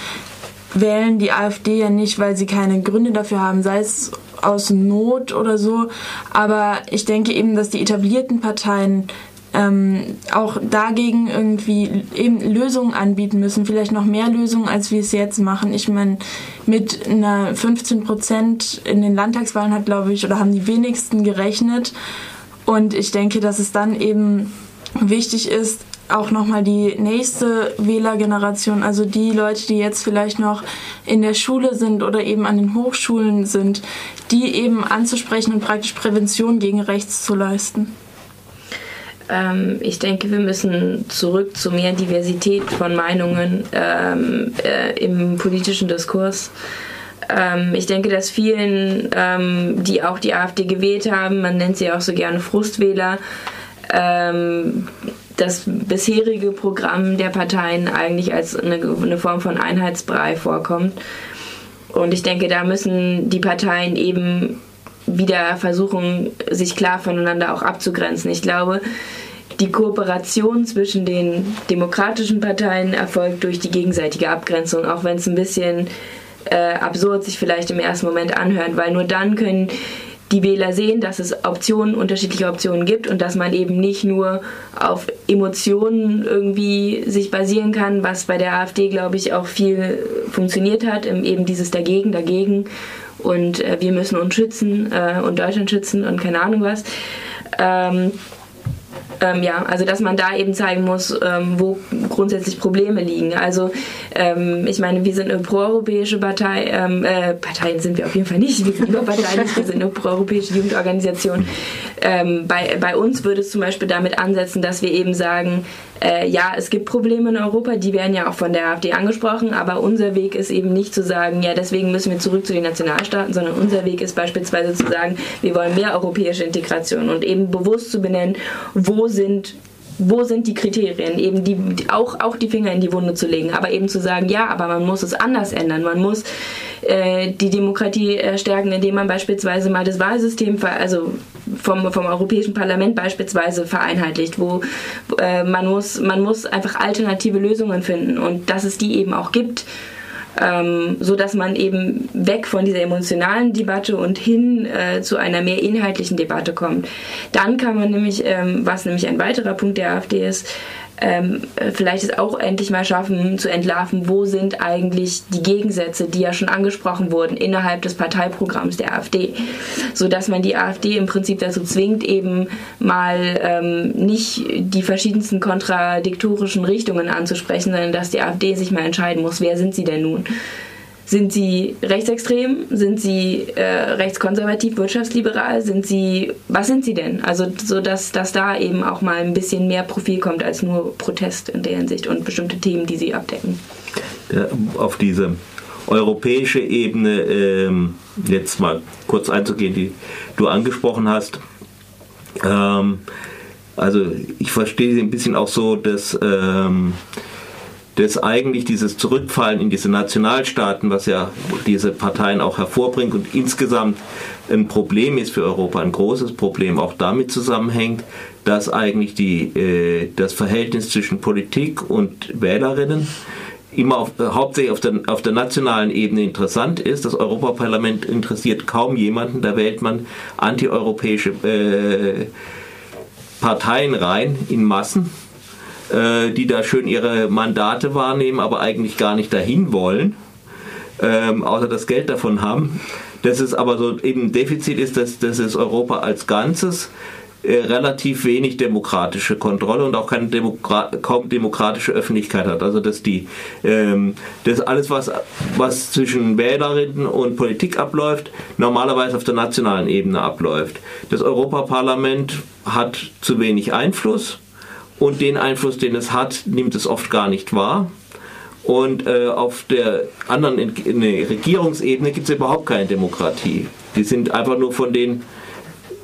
wählen die AfD ja nicht, weil sie keine Gründe dafür haben, sei es aus Not oder so. Aber ich denke eben, dass die etablierten Parteien ähm, auch dagegen irgendwie eben Lösungen anbieten müssen, vielleicht noch mehr Lösungen, als wir es jetzt machen. Ich meine, mit einer 15 Prozent in den Landtagswahlen hat, glaube ich, oder haben die wenigsten gerechnet. Und ich denke, dass es dann eben wichtig ist, auch nochmal die nächste Wählergeneration, also die Leute, die jetzt vielleicht noch in der Schule sind oder eben an den Hochschulen sind, die eben anzusprechen und praktisch Prävention gegen rechts zu leisten. Ähm, ich denke, wir müssen zurück zu mehr Diversität von Meinungen ähm, äh, im politischen Diskurs ähm, ich denke, dass vielen, ähm, die auch die AfD gewählt haben, man nennt sie auch so gerne Frustwähler, das bisherige Programm der Parteien eigentlich als eine, eine Form von Einheitsbrei vorkommt. Und ich denke, da müssen die Parteien eben wieder versuchen, sich klar voneinander auch abzugrenzen. Ich glaube, die Kooperation zwischen den demokratischen Parteien erfolgt durch die gegenseitige Abgrenzung, auch wenn es ein bisschen äh, absurd sich vielleicht im ersten Moment anhört, weil nur dann können die Wähler sehen, dass es Optionen, unterschiedliche Optionen gibt und dass man eben nicht nur auf Emotionen irgendwie sich basieren kann, was bei der AfD, glaube ich, auch viel funktioniert hat, eben dieses Dagegen, dagegen und äh, wir müssen uns schützen äh, und Deutschland schützen und keine Ahnung was. Ähm, Ähm, ja, also dass man da eben zeigen muss, ähm, wo grundsätzlich Probleme liegen. Also ähm, ich meine, wir sind eine proeuropäische Partei, ähm, äh, Parteien sind wir auf jeden Fall nicht, wir sind überparteilich, wir sind eine proeuropäische Jugendorganisation. Ähm, bei, bei uns würde es zum Beispiel damit ansetzen, dass wir eben sagen, äh, ja, es gibt Probleme in Europa, die werden ja auch von der AfD angesprochen, aber unser Weg ist eben nicht zu sagen, ja, deswegen müssen wir zurück zu den Nationalstaaten, sondern unser Weg ist beispielsweise zu sagen, wir wollen mehr europäische Integration und eben bewusst zu benennen, wo sind wo sind die Kriterien, eben die, auch, auch die Finger in die Wunde zu legen, aber eben zu sagen, ja, aber man muss es anders ändern. Man muss äh, die Demokratie äh, stärken, indem man beispielsweise mal das Wahlsystem, also vom, vom Europäischen Parlament beispielsweise vereinheitlicht, wo äh, man, muss, man muss einfach alternative Lösungen finden und dass es die eben auch gibt ähm, so dass man eben weg von dieser emotionalen Debatte und hin äh, zu einer mehr inhaltlichen Debatte kommt. Dann kann man nämlich, ähm, was nämlich ein weiterer Punkt der AfD ist, ähm, vielleicht es auch endlich mal schaffen zu entlarven, wo sind eigentlich die Gegensätze, die ja schon angesprochen wurden innerhalb des Parteiprogramms der AfD, so dass man die AfD im Prinzip dazu zwingt, eben mal ähm, nicht die verschiedensten kontradiktorischen Richtungen anzusprechen, sondern dass die AfD sich mal entscheiden muss, wer sind sie denn nun? Sind sie rechtsextrem? Sind sie äh, rechtskonservativ, wirtschaftsliberal? Sind sie, was sind sie denn? Also so, dass, dass da eben auch mal ein bisschen mehr Profil kommt als nur Protest in der Hinsicht und bestimmte Themen, die sie abdecken. Auf diese europäische Ebene ähm, jetzt mal kurz einzugehen, die du angesprochen hast. Ähm, also ich verstehe sie ein bisschen auch so, dass ähm, dass eigentlich dieses Zurückfallen in diese Nationalstaaten, was ja diese Parteien auch hervorbringt und insgesamt ein Problem ist für Europa, ein großes Problem, auch damit zusammenhängt, dass eigentlich die, äh, das Verhältnis zwischen Politik und Wählerinnen immer auf, äh, hauptsächlich auf der, auf der nationalen Ebene interessant ist. Das Europaparlament interessiert kaum jemanden, da wählt man antieuropäische äh, Parteien rein in Massen äh, die da schön ihre Mandate wahrnehmen, aber eigentlich gar nicht dahin wollen, ähm, außer das Geld davon haben. Dass es aber so eben Defizit ist, dass, dass es Europa als Ganzes äh, relativ wenig demokratische Kontrolle und auch keine Demokra kaum demokratische Öffentlichkeit hat. Also dass die ähm, dass alles was was zwischen Wählerinnen und Politik abläuft, normalerweise auf der nationalen Ebene abläuft. Das Europaparlament hat zu wenig Einfluss und den Einfluss, den es hat, nimmt es oft gar nicht wahr. Und äh, auf der anderen der Regierungsebene gibt es überhaupt keine Demokratie. Die sind einfach nur von den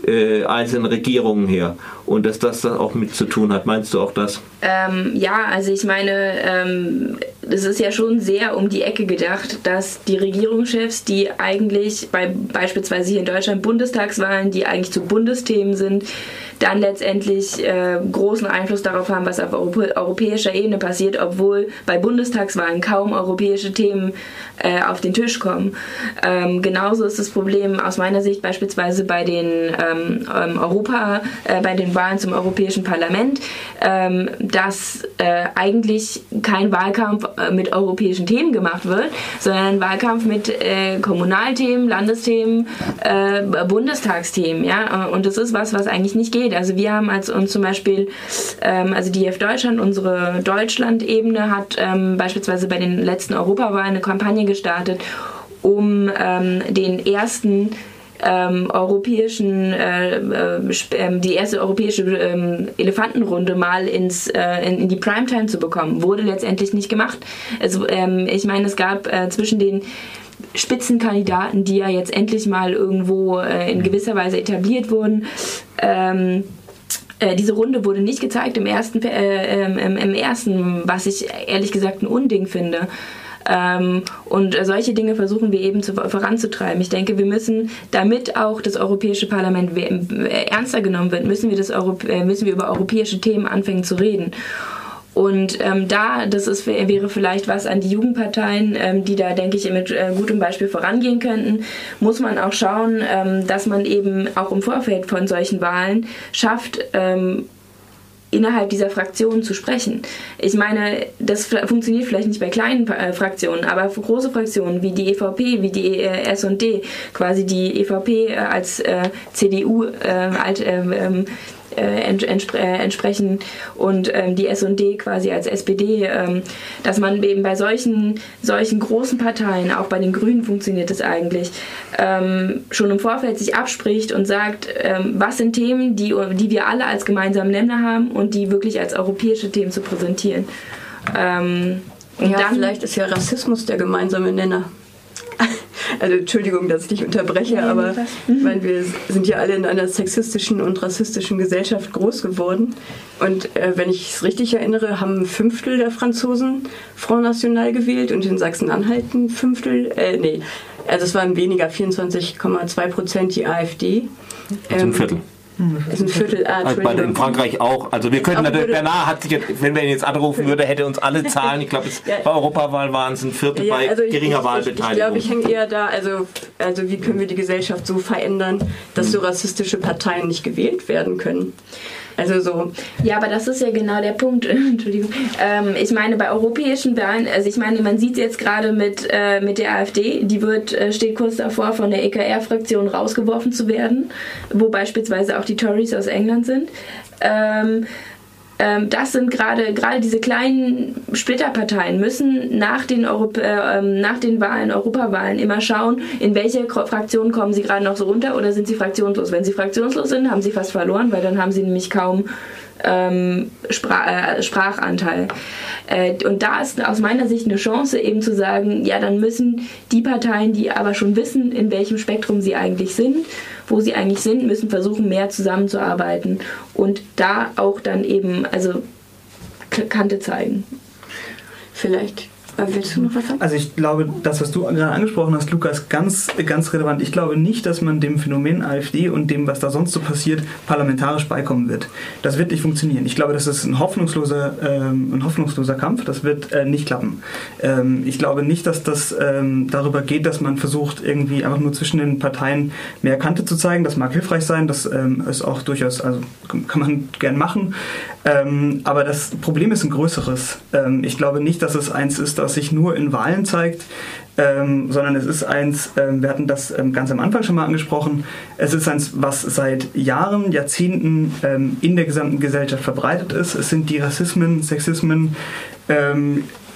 äh, einzelnen Regierungen her. Und dass das auch mit zu tun hat. Meinst du auch das? Ähm, ja, also ich meine, ähm, es ist ja schon sehr um die Ecke gedacht, dass die Regierungschefs, die eigentlich bei beispielsweise hier in Deutschland Bundestagswahlen, die eigentlich zu Bundesthemen sind, dann letztendlich äh, großen Einfluss darauf haben, was auf europäischer Ebene passiert, obwohl bei Bundestagswahlen kaum europäische Themen äh, auf den Tisch kommen. Ähm, genauso ist das Problem aus meiner Sicht beispielsweise bei den ähm, ähm Europa, äh, bei den Wahlen zum Europäischen Parlament, ähm, dass äh, eigentlich kein Wahlkampf äh, mit europäischen Themen gemacht wird, sondern Wahlkampf mit äh, Kommunalthemen, Landesthemen, Bundestagsthemen. Ja? Und das ist was, was eigentlich nicht geht. Also wir haben als uns zum Beispiel, ähm, also die EF Deutschland, unsere Deutschland-Ebene hat ähm, beispielsweise bei den letzten Europawahlen eine Kampagne gestartet, um ähm, den ersten ähm, europäischen, äh, äh, ähm, die erste europäische ähm, Elefantenrunde mal ins, äh, in, in, die Primetime zu bekommen. Wurde letztendlich nicht gemacht. Also, ähm, ich meine, es gab äh, zwischen den Spitzenkandidaten, die ja jetzt endlich mal irgendwo äh, in gewisser Weise etabliert wurden. Ähm, äh, diese Runde wurde nicht gezeigt im ersten, äh, ähm, im, im, ersten, was ich ehrlich gesagt ein Unding finde. Ähm, und solche Dinge versuchen wir eben zu, voranzutreiben. Ich denke, wir müssen, damit auch das Europäische Parlament äh, ernster genommen wird, müssen wir, das Europ äh, müssen wir über europäische Themen anfangen zu reden. Und ähm, da, das ist, wäre vielleicht was an die Jugendparteien, ähm, die da, denke ich, mit äh, gutem Beispiel vorangehen könnten, muss man auch schauen, ähm, dass man eben auch im Vorfeld von solchen Wahlen schafft, ähm, innerhalb dieser Fraktionen zu sprechen. Ich meine, das funktioniert vielleicht nicht bei kleinen äh, Fraktionen, aber für große Fraktionen wie die EVP, wie die äh, S&D, quasi die EVP äh, als äh, CDU, äh, alt, ähm, ähm, äh, entspre äh, entsprechen und ähm, die S&D quasi als SPD, ähm, dass man eben bei solchen, solchen großen Parteien, auch bei den Grünen funktioniert es eigentlich, ähm, schon im Vorfeld sich abspricht und sagt, ähm, was sind Themen, die, die wir alle als gemeinsamen Nenner haben und die wirklich als europäische Themen zu präsentieren. Ähm, und ja, dann, vielleicht ist ja Rassismus der gemeinsame Nenner. Also Entschuldigung, dass ich dich unterbreche, ja, aber ich meine, wir sind ja alle in einer sexistischen und rassistischen Gesellschaft groß geworden. Und äh, wenn ich es richtig erinnere, haben ein Fünftel der Franzosen Front National gewählt und in Sachsen-Anhalt ein Fünftel, äh, nee, also es waren weniger, 24,2 Prozent die AfD. Also ein Viertel. Das ist ein Viertel. Ah, also in Frankreich auch. Also wir könnten natürlich, Bernard hat sich jetzt, wenn wir ihn jetzt anrufen würde, hätte uns alle Zahlen, ich glaube, ja. bei Europawahl waren es ein Viertel ja, bei also geringer ich, Wahlbeteiligung. Ich glaube, ich hänge eher da, also, also wie können wir die Gesellschaft so verändern, dass so rassistische Parteien nicht gewählt werden können. Also so. Ja, aber das ist ja genau der Punkt. Entschuldigung. Ähm, ich meine, bei europäischen Wahlen, also ich meine, man sieht jetzt gerade mit, äh, mit der AfD, die wird, äh, steht kurz davor, von der EKR-Fraktion rausgeworfen zu werden, wo beispielsweise auch die Tories aus England sind. Ähm, das sind gerade gerade diese kleinen Splitterparteien müssen nach den, Europ äh, ähm, nach den Wahlen, Europawahlen immer schauen, in welche Fraktion kommen sie gerade noch so runter oder sind sie fraktionslos. Wenn sie fraktionslos sind, haben sie fast verloren, weil dann haben sie nämlich kaum ähm, Spra äh, Sprachanteil. Äh, und da ist aus meiner Sicht eine Chance, eben zu sagen, ja, dann müssen die Parteien, die aber schon wissen, in welchem Spektrum sie eigentlich sind, wo sie eigentlich sind, müssen versuchen, mehr zusammenzuarbeiten und da auch dann eben, also Kante zeigen. Vielleicht Willst du noch was sagen? Also ich glaube, das, was du gerade angesprochen hast, Lukas, ganz, ganz relevant. Ich glaube nicht, dass man dem Phänomen AfD und dem, was da sonst so passiert, parlamentarisch beikommen wird. Das wird nicht funktionieren. Ich glaube, das ist ein hoffnungsloser, ähm, ein hoffnungsloser Kampf. Das wird äh, nicht klappen. Ähm, ich glaube nicht, dass das ähm, darüber geht, dass man versucht, irgendwie einfach nur zwischen den Parteien mehr Kante zu zeigen. Das mag hilfreich sein. Das ähm, ist auch durchaus, also kann man gern machen. Ähm, aber das Problem ist ein größeres. Ähm, ich glaube nicht, dass es eins ist, das sich nur in Wahlen zeigt, ähm, sondern es ist eins, ähm, wir hatten das ähm, ganz am Anfang schon mal angesprochen, es ist eins, was seit Jahren, Jahrzehnten ähm, in der gesamten Gesellschaft verbreitet ist. Es sind die Rassismen, Sexismen,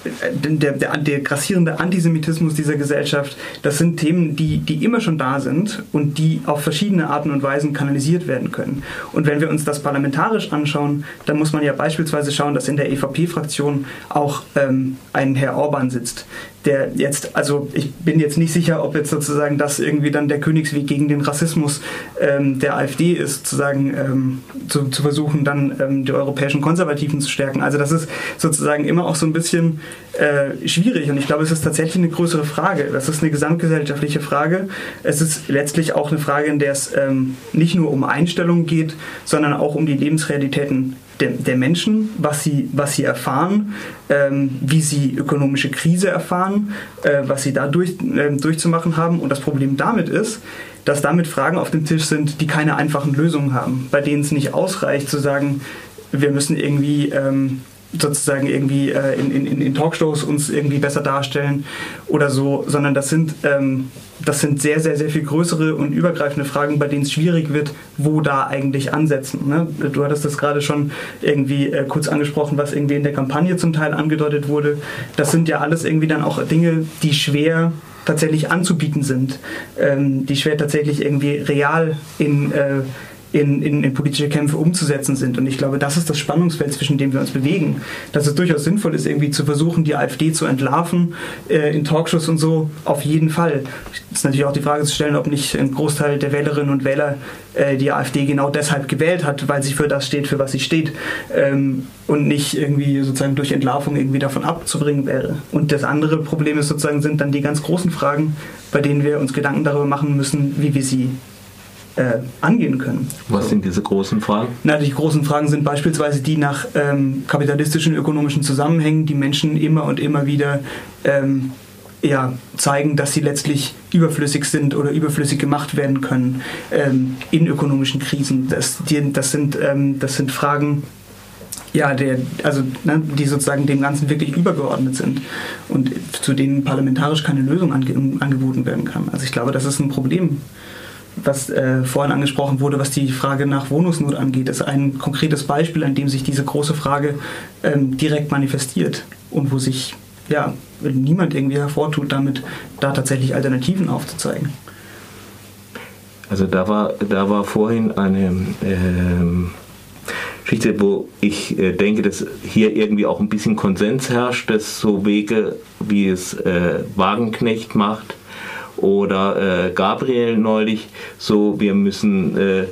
der, der, der grassierende Antisemitismus dieser Gesellschaft, das sind Themen, die, die immer schon da sind und die auf verschiedene Arten und Weisen kanalisiert werden können. Und wenn wir uns das parlamentarisch anschauen, dann muss man ja beispielsweise schauen, dass in der EVP-Fraktion auch ähm, ein Herr Orban sitzt, der jetzt, also ich bin jetzt nicht sicher, ob jetzt sozusagen das irgendwie dann der Königsweg gegen den Rassismus ähm, der AfD ist, sozusagen ähm, zu, zu, versuchen, dann ähm, die europäischen Konservativen zu stärken. Also das ist sozusagen immer auch so ein bisschen äh, schwierig und ich glaube, es ist tatsächlich eine größere Frage. Das ist eine gesamtgesellschaftliche Frage. Es ist letztlich auch eine Frage, in der es ähm, nicht nur um Einstellungen geht, sondern auch um die Lebensrealitäten der, der Menschen, was sie, was sie erfahren, ähm, wie sie ökonomische Krise erfahren, äh, was sie da durch, äh, durchzumachen haben. Und das Problem damit ist, dass damit Fragen auf dem Tisch sind, die keine einfachen Lösungen haben, bei denen es nicht ausreicht zu sagen, wir müssen irgendwie ähm, sozusagen irgendwie äh, in, in, in Talkshows uns irgendwie besser darstellen oder so, sondern das sind, ähm, das sind sehr, sehr, sehr viel größere und übergreifende Fragen, bei denen es schwierig wird, wo da eigentlich ansetzen. Ne? Du hattest das gerade schon irgendwie äh, kurz angesprochen, was irgendwie in der Kampagne zum Teil angedeutet wurde. Das sind ja alles irgendwie dann auch Dinge, die schwer tatsächlich anzubieten sind, ähm, die schwer tatsächlich irgendwie real in äh, in, in, in, politische Kämpfe umzusetzen sind. Und ich glaube, das ist das Spannungsfeld, zwischen dem wir uns bewegen. Dass es durchaus sinnvoll ist, irgendwie zu versuchen, die AfD zu entlarven äh, in Talkshows und so, auf jeden Fall. Es ist natürlich auch die Frage zu stellen, ob nicht ein Großteil der Wählerinnen und Wähler äh, die AfD genau deshalb gewählt hat, weil sie für das steht, für was sie steht. Ähm, und nicht irgendwie sozusagen durch Entlarvung irgendwie davon abzubringen wäre. Und das andere Problem ist sozusagen, sind dann die ganz großen Fragen, bei denen wir uns Gedanken darüber machen müssen, wie wir sie äh, angehen können. Was sind diese großen Fragen? Na, die großen Fragen sind beispielsweise die nach ähm, kapitalistischen ökonomischen Zusammenhängen, die Menschen immer und immer wieder ähm, ja, zeigen, dass sie letztlich überflüssig sind oder überflüssig gemacht werden können ähm, in ökonomischen Krisen. Das, die, das, sind, ähm, das sind Fragen, ja, der, also, ne, die sozusagen dem Ganzen wirklich übergeordnet sind und zu denen parlamentarisch keine Lösung ange angeboten werden kann. Also ich glaube, das ist ein Problem was äh, vorhin angesprochen wurde, was die Frage nach Wohnungsnot angeht, ist ein konkretes Beispiel, an dem sich diese große Frage ähm, direkt manifestiert und wo sich ja niemand irgendwie hervortut, damit da tatsächlich Alternativen aufzuzeigen. Also da war, da war vorhin eine ähm, Geschichte, wo ich äh, denke, dass hier irgendwie auch ein bisschen Konsens herrscht, dass so Wege, wie es äh, Wagenknecht macht oder äh, Gabriel neulich, so wir müssen äh,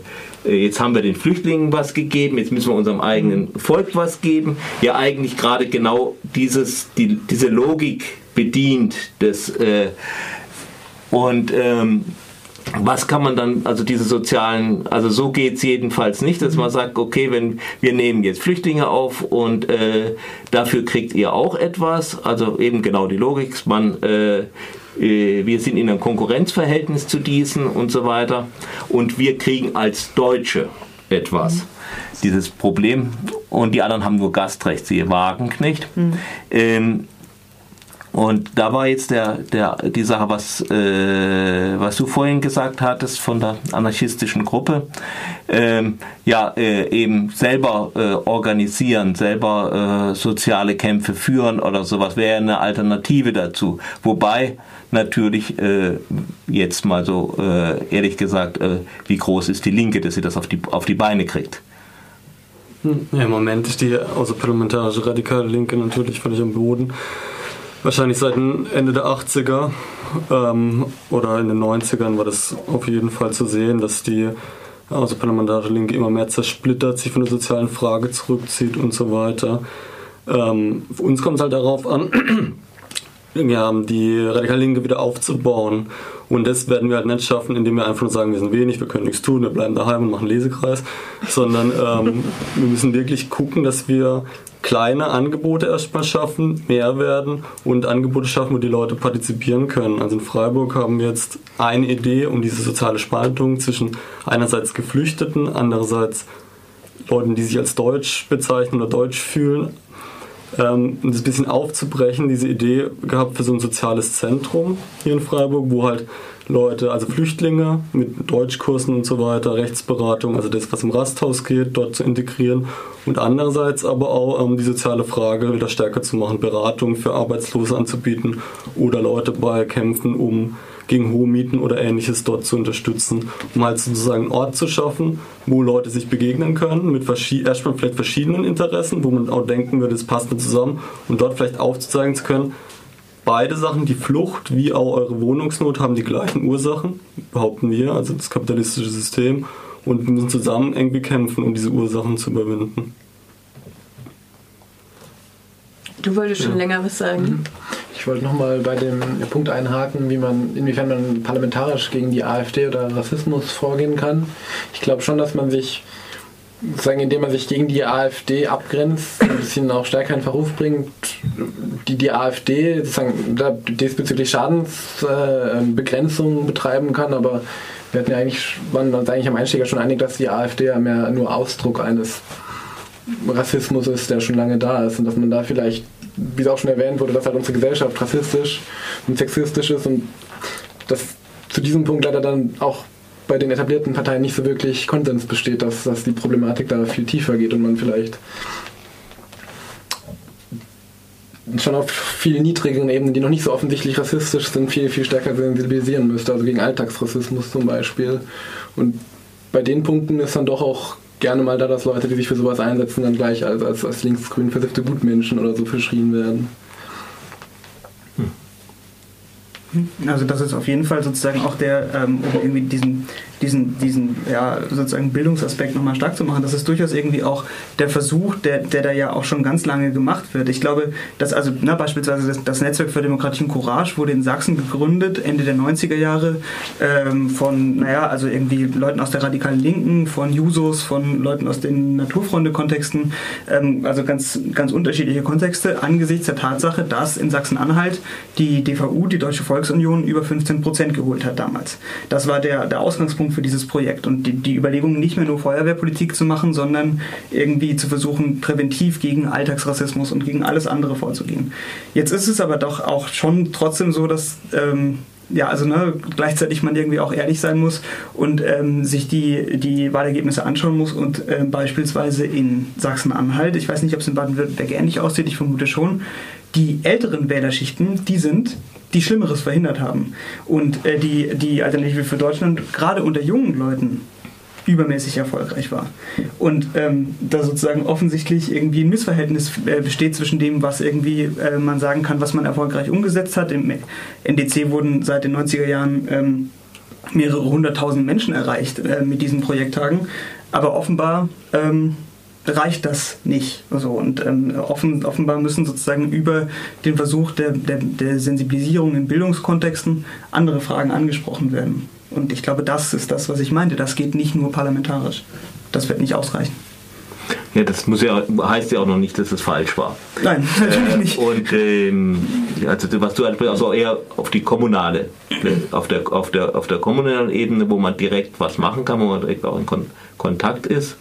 jetzt haben wir den Flüchtlingen was gegeben, jetzt müssen wir unserem eigenen Volk was geben, ja eigentlich gerade genau dieses, die, diese Logik bedient des äh, und ähm, was kann man dann, also diese sozialen, also so geht es jedenfalls nicht, dass man sagt, okay, wenn wir nehmen jetzt Flüchtlinge auf und äh, dafür kriegt ihr auch etwas, also eben genau die Logik, man, äh, wir sind in einem Konkurrenzverhältnis zu diesen und so weiter und wir kriegen als Deutsche etwas. Mhm. Dieses Problem und die anderen haben nur Gastrecht, siehe Wagenknecht. Mhm. Ähm, und da war jetzt der, der, die Sache, was, äh, was du vorhin gesagt hattest von der anarchistischen Gruppe, ähm, ja, äh, eben selber äh, organisieren, selber äh, soziale Kämpfe führen oder sowas wäre eine Alternative dazu. Wobei natürlich äh, jetzt mal so äh, ehrlich gesagt, wie groß ist die Linke, dass sie das auf die, auf die Beine kriegt. Hm, ja, Im Moment ist die außerparlamentarische radikale Linke natürlich völlig am Boden wahrscheinlich seit Ende der 80er ähm, oder in den 90ern war das auf jeden Fall zu sehen, dass die außerparlamentarische Linke immer mehr zersplittert, sich von der sozialen Frage zurückzieht und so weiter. Ähm, für uns kommt es halt darauf an, ja, die radikale Linke wieder aufzubauen. Und das werden wir halt nicht schaffen, indem wir einfach nur sagen, wir sind wenig, wir können nichts tun, wir bleiben daheim und machen Lesekreis, sondern ähm, wir müssen wirklich gucken, dass wir kleine Angebote erstmal schaffen, mehr werden und Angebote schaffen, wo die Leute partizipieren können. Also in Freiburg haben wir jetzt eine Idee um diese soziale Spaltung zwischen einerseits Geflüchteten, andererseits Leuten, die sich als Deutsch bezeichnen oder Deutsch fühlen, ähm, das bisschen aufzubrechen, diese Idee gehabt für so ein soziales Zentrum hier in Freiburg, wo halt Leute, also Flüchtlinge mit Deutschkursen und so weiter, Rechtsberatung, also das, was im Rasthaus geht, dort zu integrieren. Und andererseits aber auch ähm, die soziale Frage wieder stärker zu machen, Beratung für Arbeitslose anzubieten oder Leute bei Kämpfen um gegen hohe Mieten oder ähnliches dort zu unterstützen, um halt sozusagen einen Ort zu schaffen, wo Leute sich begegnen können, mit erstmal vielleicht verschiedenen Interessen, wo man auch denken würde, es passt nicht zusammen und dort vielleicht aufzuzeigen zu können, beide Sachen, die Flucht wie auch eure Wohnungsnot, haben die gleichen Ursachen, behaupten wir, also das kapitalistische System. Und wir müssen zusammen irgendwie kämpfen, um diese Ursachen zu überwinden. Du wolltest schon ja. länger was sagen. Mhm. Ich wollte nochmal bei dem Punkt einhaken, wie man, inwiefern man parlamentarisch gegen die AfD oder Rassismus vorgehen kann. Ich glaube schon, dass man sich sagen, indem man sich gegen die AfD abgrenzt, ein bisschen auch stärker in Verruf bringt, die die AfD sozusagen da diesbezüglich Schadensbegrenzung betreiben kann, aber wir hatten ja eigentlich, waren uns eigentlich am Einstieg schon einig, dass die AfD ja mehr nur Ausdruck eines Rassismus ist, der schon lange da ist und dass man da vielleicht, wie es auch schon erwähnt wurde, dass halt unsere Gesellschaft rassistisch und sexistisch ist und dass zu diesem Punkt leider dann auch bei den etablierten Parteien nicht so wirklich Konsens besteht, dass, dass die Problematik da viel tiefer geht und man vielleicht schon auf viel niedrigeren Ebenen, die noch nicht so offensichtlich rassistisch sind, viel, viel stärker sensibilisieren müsste, also gegen Alltagsrassismus zum Beispiel. Und bei den Punkten ist dann doch auch gerne mal da, dass Leute, die sich für sowas einsetzen, dann gleich als, als, als linksgrün versiffte Gutmenschen oder so verschrien werden. Also das ist auf jeden Fall sozusagen auch der, ähm, um irgendwie diesen diesen, diesen ja, sozusagen Bildungsaspekt nochmal stark zu machen. Das ist durchaus irgendwie auch der Versuch, der, der da ja auch schon ganz lange gemacht wird. Ich glaube, dass also na, beispielsweise das, das, Netzwerk für Demokratie und Courage wurde in Sachsen gegründet, Ende der 90er Jahre, ähm, von, naja, also irgendwie Leuten aus der radikalen Linken, von Jusos, von Leuten aus den Naturfreunde-Kontexten, ähm, also ganz, ganz unterschiedliche Kontexte, angesichts der Tatsache, dass in Sachsen-Anhalt die DVU, die Deutsche Volksunion, über 15 Prozent geholt hat damals. Das war der, der Ausgangspunkt für dieses Projekt und die, die Überlegung, nicht mehr nur Feuerwehrpolitik zu machen, sondern irgendwie zu versuchen, präventiv gegen Alltagsrassismus und gegen alles andere vorzugehen. Jetzt ist es aber doch auch schon trotzdem so, dass ähm, ja, also ne, gleichzeitig man irgendwie auch ehrlich sein muss und ähm, sich die, die Wahlergebnisse anschauen muss und äh, beispielsweise in Sachsen-Anhalt, ich weiß nicht, ob es in Baden-Württemberg ähnlich aussieht, ich vermute schon, die älteren Wählerschichten, die sind, die Schlimmeres verhindert haben. Und äh, die, die Alternative für Deutschland gerade unter jungen Leuten übermäßig erfolgreich war. Und ähm, da sozusagen offensichtlich irgendwie ein Missverhältnis äh, besteht zwischen dem, was irgendwie äh, man sagen kann, was man erfolgreich umgesetzt hat. Im NDC wurden seit den 90er Jahren ähm, mehrere hunderttausend Menschen erreicht äh, mit diesen Projekttagen. Aber offenbar ähm, reicht das nicht. Also, und ähm, offen, offenbar müssen sozusagen über den Versuch der, der, der Sensibilisierung in Bildungskontexten andere Fragen angesprochen werden. Und ich glaube, das ist das, was ich meinte. Das geht nicht nur parlamentarisch. Das wird nicht ausreichen. Ja, das muss ja, heißt ja auch noch nicht, dass es falsch war. Nein, natürlich äh, nicht. Und ähm, also was du also eher auf die kommunale, auf der, auf der, auf der kommunalen Ebene, wo man direkt was machen kann, wo man direkt auch in Kon Kontakt ist.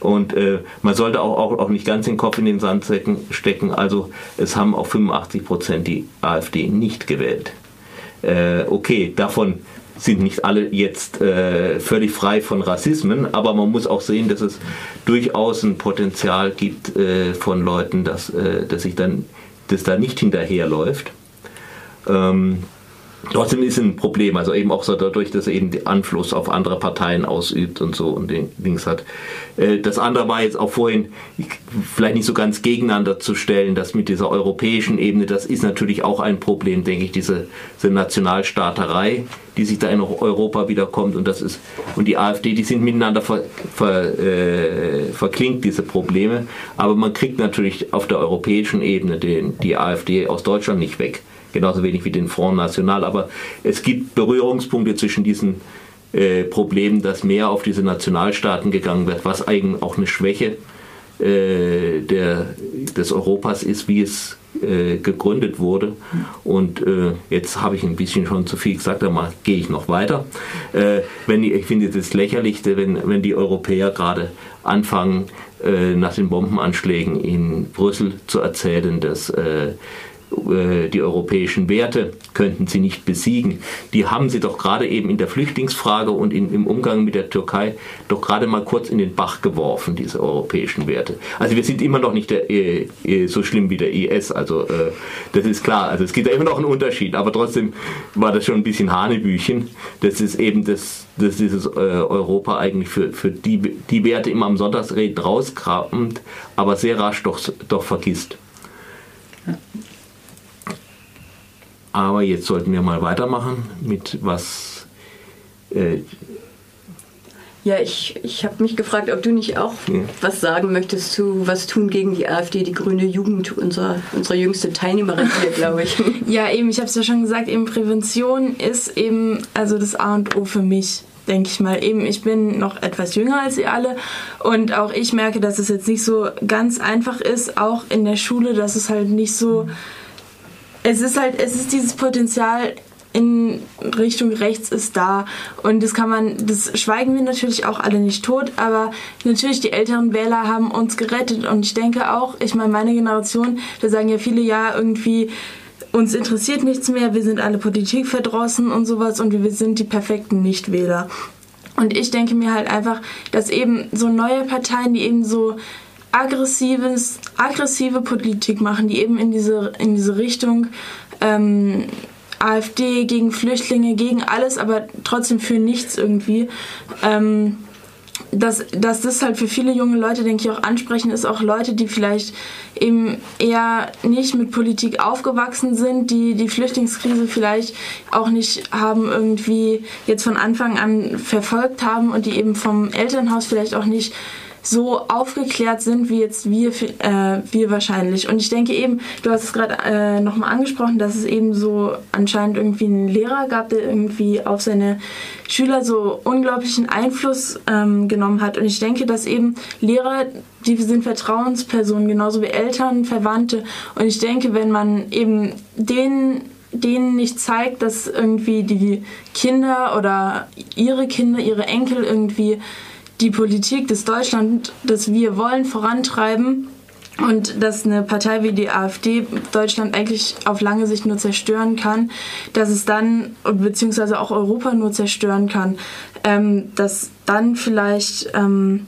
Und äh, man sollte auch, auch, auch nicht ganz den Kopf in den Sand stecken. Also es haben auch 85 Prozent die AfD nicht gewählt. Äh, okay, davon sind nicht alle jetzt äh, völlig frei von Rassismen, aber man muss auch sehen, dass es durchaus ein Potenzial gibt äh, von Leuten, dass, äh, dass sich dann das da nicht hinterherläuft. Ähm, Trotzdem ist ein Problem, also eben auch so dadurch, dass er eben den Einfluss auf andere Parteien ausübt und so und den Dings hat. Äh, das andere war jetzt auch vorhin vielleicht nicht so ganz gegeneinander zu stellen, das mit dieser europäischen Ebene, das ist natürlich auch ein Problem, denke ich, diese, diese Nationalstaaterei, die sich da in Europa wiederkommt und das ist und die AfD, die sind miteinander ver, ver, äh, verklingt diese Probleme, aber man kriegt natürlich auf der europäischen Ebene den, die AfD aus Deutschland nicht weg genauso wenig wie den Front National. Aber es gibt Berührungspunkte zwischen diesen äh, Problemen, dass mehr auf diese Nationalstaaten gegangen wird, was eigentlich auch eine Schwäche äh, der, des Europas ist, wie es äh, gegründet wurde. Und äh, jetzt habe ich ein bisschen schon zu viel gesagt, aber gehe ich noch weiter. Äh, wenn die, ich finde es lächerlich, wenn, wenn die Europäer gerade anfangen, nach den Bombenanschlägen in Brüssel zu erzählen, dass die europäischen Werte könnten sie nicht besiegen. Die haben sie doch gerade eben in der Flüchtlingsfrage und in, im Umgang mit der Türkei doch gerade mal kurz in den Bach geworfen, diese europäischen Werte. Also wir sind immer noch nicht der, äh, äh so schlimm wie der IS, also äh, das ist klar. Also es gibt ja immer noch einen Unterschied, aber trotzdem war das schon ein bisschen Hanebüchen. Das ist eben das, dass dieses äh, Europa eigentlich für, für die, die Werte immer am Sonntagsreden rauskramt, aber sehr rasch doch, doch vergisst. Aber jetzt sollten wir mal weitermachen mit was. Äh ja, ich, ich habe mich gefragt, ob du nicht auch ja. was sagen möchtest zu was tun gegen die AfD, die grüne Jugend, unser, unsere jüngste Teilnehmerin hier, glaube ich. ja, eben, ich habe es ja schon gesagt, eben Prävention ist eben also das A und O für mich denke ich mal. Eben, ich bin noch etwas jünger als ihr alle und auch ich merke, dass es jetzt nicht so ganz einfach ist, auch in der Schule, dass es halt nicht so es ist halt, es ist dieses Potenzial in Richtung rechts ist da und das kann man, das schweigen wir natürlich auch alle nicht tot, aber natürlich die älteren Wähler haben uns gerettet und ich denke auch, ich meine meine Generation, da sagen ja viele ja irgendwie uns interessiert nichts mehr, wir sind alle Politik verdrossen und sowas und wir sind die perfekten Nichtwähler. Und ich denke mir halt einfach, dass eben so neue Parteien, die eben so aggressives, aggressive Politik machen, die eben in diese, in diese Richtung ähm, AfD gegen Flüchtlinge, gegen alles, aber trotzdem für nichts irgendwie. Ähm, dass, dass das halt für viele junge Leute, denke ich, auch ansprechen ist, auch Leute, die vielleicht eben eher nicht mit Politik aufgewachsen sind, die die Flüchtlingskrise vielleicht auch nicht haben irgendwie jetzt von Anfang an verfolgt haben und die eben vom Elternhaus vielleicht auch nicht so aufgeklärt sind wie jetzt wir, äh, wir wahrscheinlich. Und ich denke eben, du hast es gerade äh, nochmal angesprochen, dass es eben so anscheinend irgendwie einen Lehrer gab, der irgendwie auf seine Schüler so unglaublichen Einfluss ähm, genommen hat. Und ich denke, dass eben Lehrer, die sind Vertrauenspersonen, genauso wie Eltern, Verwandte. Und ich denke, wenn man eben denen denen nicht zeigt, dass irgendwie die Kinder oder ihre Kinder, ihre Enkel irgendwie die Politik des Deutschland, das wir wollen, vorantreiben und dass eine Partei wie die AfD Deutschland eigentlich auf lange Sicht nur zerstören kann, dass es dann, beziehungsweise auch Europa nur zerstören kann, ähm, dass dann vielleicht, ähm,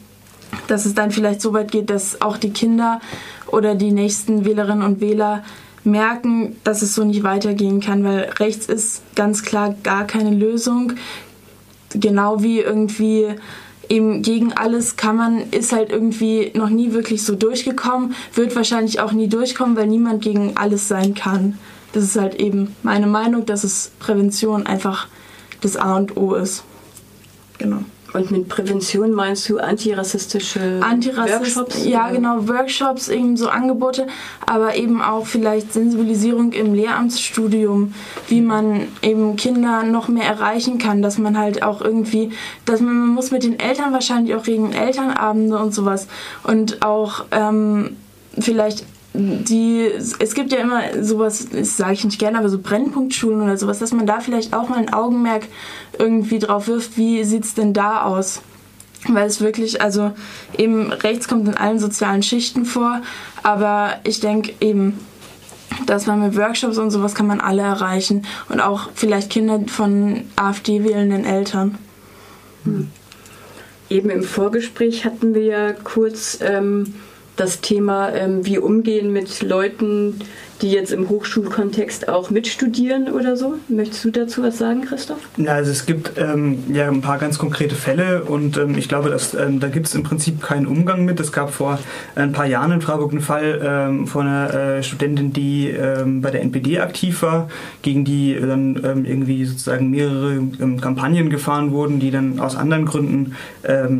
dass es dann vielleicht so weit geht, dass auch die Kinder oder die nächsten Wählerinnen und Wähler merken, dass es so nicht weitergehen kann, weil rechts ist ganz klar gar keine Lösung. Genau wie irgendwie eben gegen alles kann man, ist halt irgendwie noch nie wirklich so durchgekommen, wird wahrscheinlich auch nie durchkommen, weil niemand gegen alles sein kann. Das ist halt eben meine Meinung, dass es Prävention einfach das A und O ist. Genau. Und mit Prävention meinst du antirassistische Antirassist Workshops? Ja, oder? genau, Workshops, eben so Angebote, aber eben auch vielleicht Sensibilisierung im Lehramtsstudium, wie man eben Kinder noch mehr erreichen kann, dass man halt auch irgendwie, dass man, man muss mit den Eltern wahrscheinlich auch reden, Elternabende und sowas und auch ähm, vielleicht die, es gibt ja immer sowas, das sage ich nicht gerne, aber so Brennpunktschulen oder sowas, dass man da vielleicht auch mal ein Augenmerk irgendwie drauf wirft, wie sieht es denn da aus? Weil es wirklich, also eben rechts kommt in allen sozialen Schichten vor, aber ich denke eben, dass man mit Workshops und sowas kann man alle erreichen und auch vielleicht Kinder von AfD wählenden Eltern. Hm. Eben im Vorgespräch hatten wir ja kurz ähm, das Thema, ähm, wie umgehen mit Leuten, die jetzt im Hochschulkontext auch mitstudieren oder so. Möchtest du dazu was sagen, Christoph? Ja, also es gibt ähm, ja ein paar ganz konkrete Fälle und ähm, ich glaube, dass, ähm, da gibt es im Prinzip keinen Umgang mit. Es gab vor ein paar Jahren in Freiburg einen Fall ähm, von einer äh, Studentin, die ähm, bei der NPD aktiv war, gegen die dann ähm, irgendwie sozusagen mehrere Kampagnen gefahren wurden, die dann aus anderen Gründen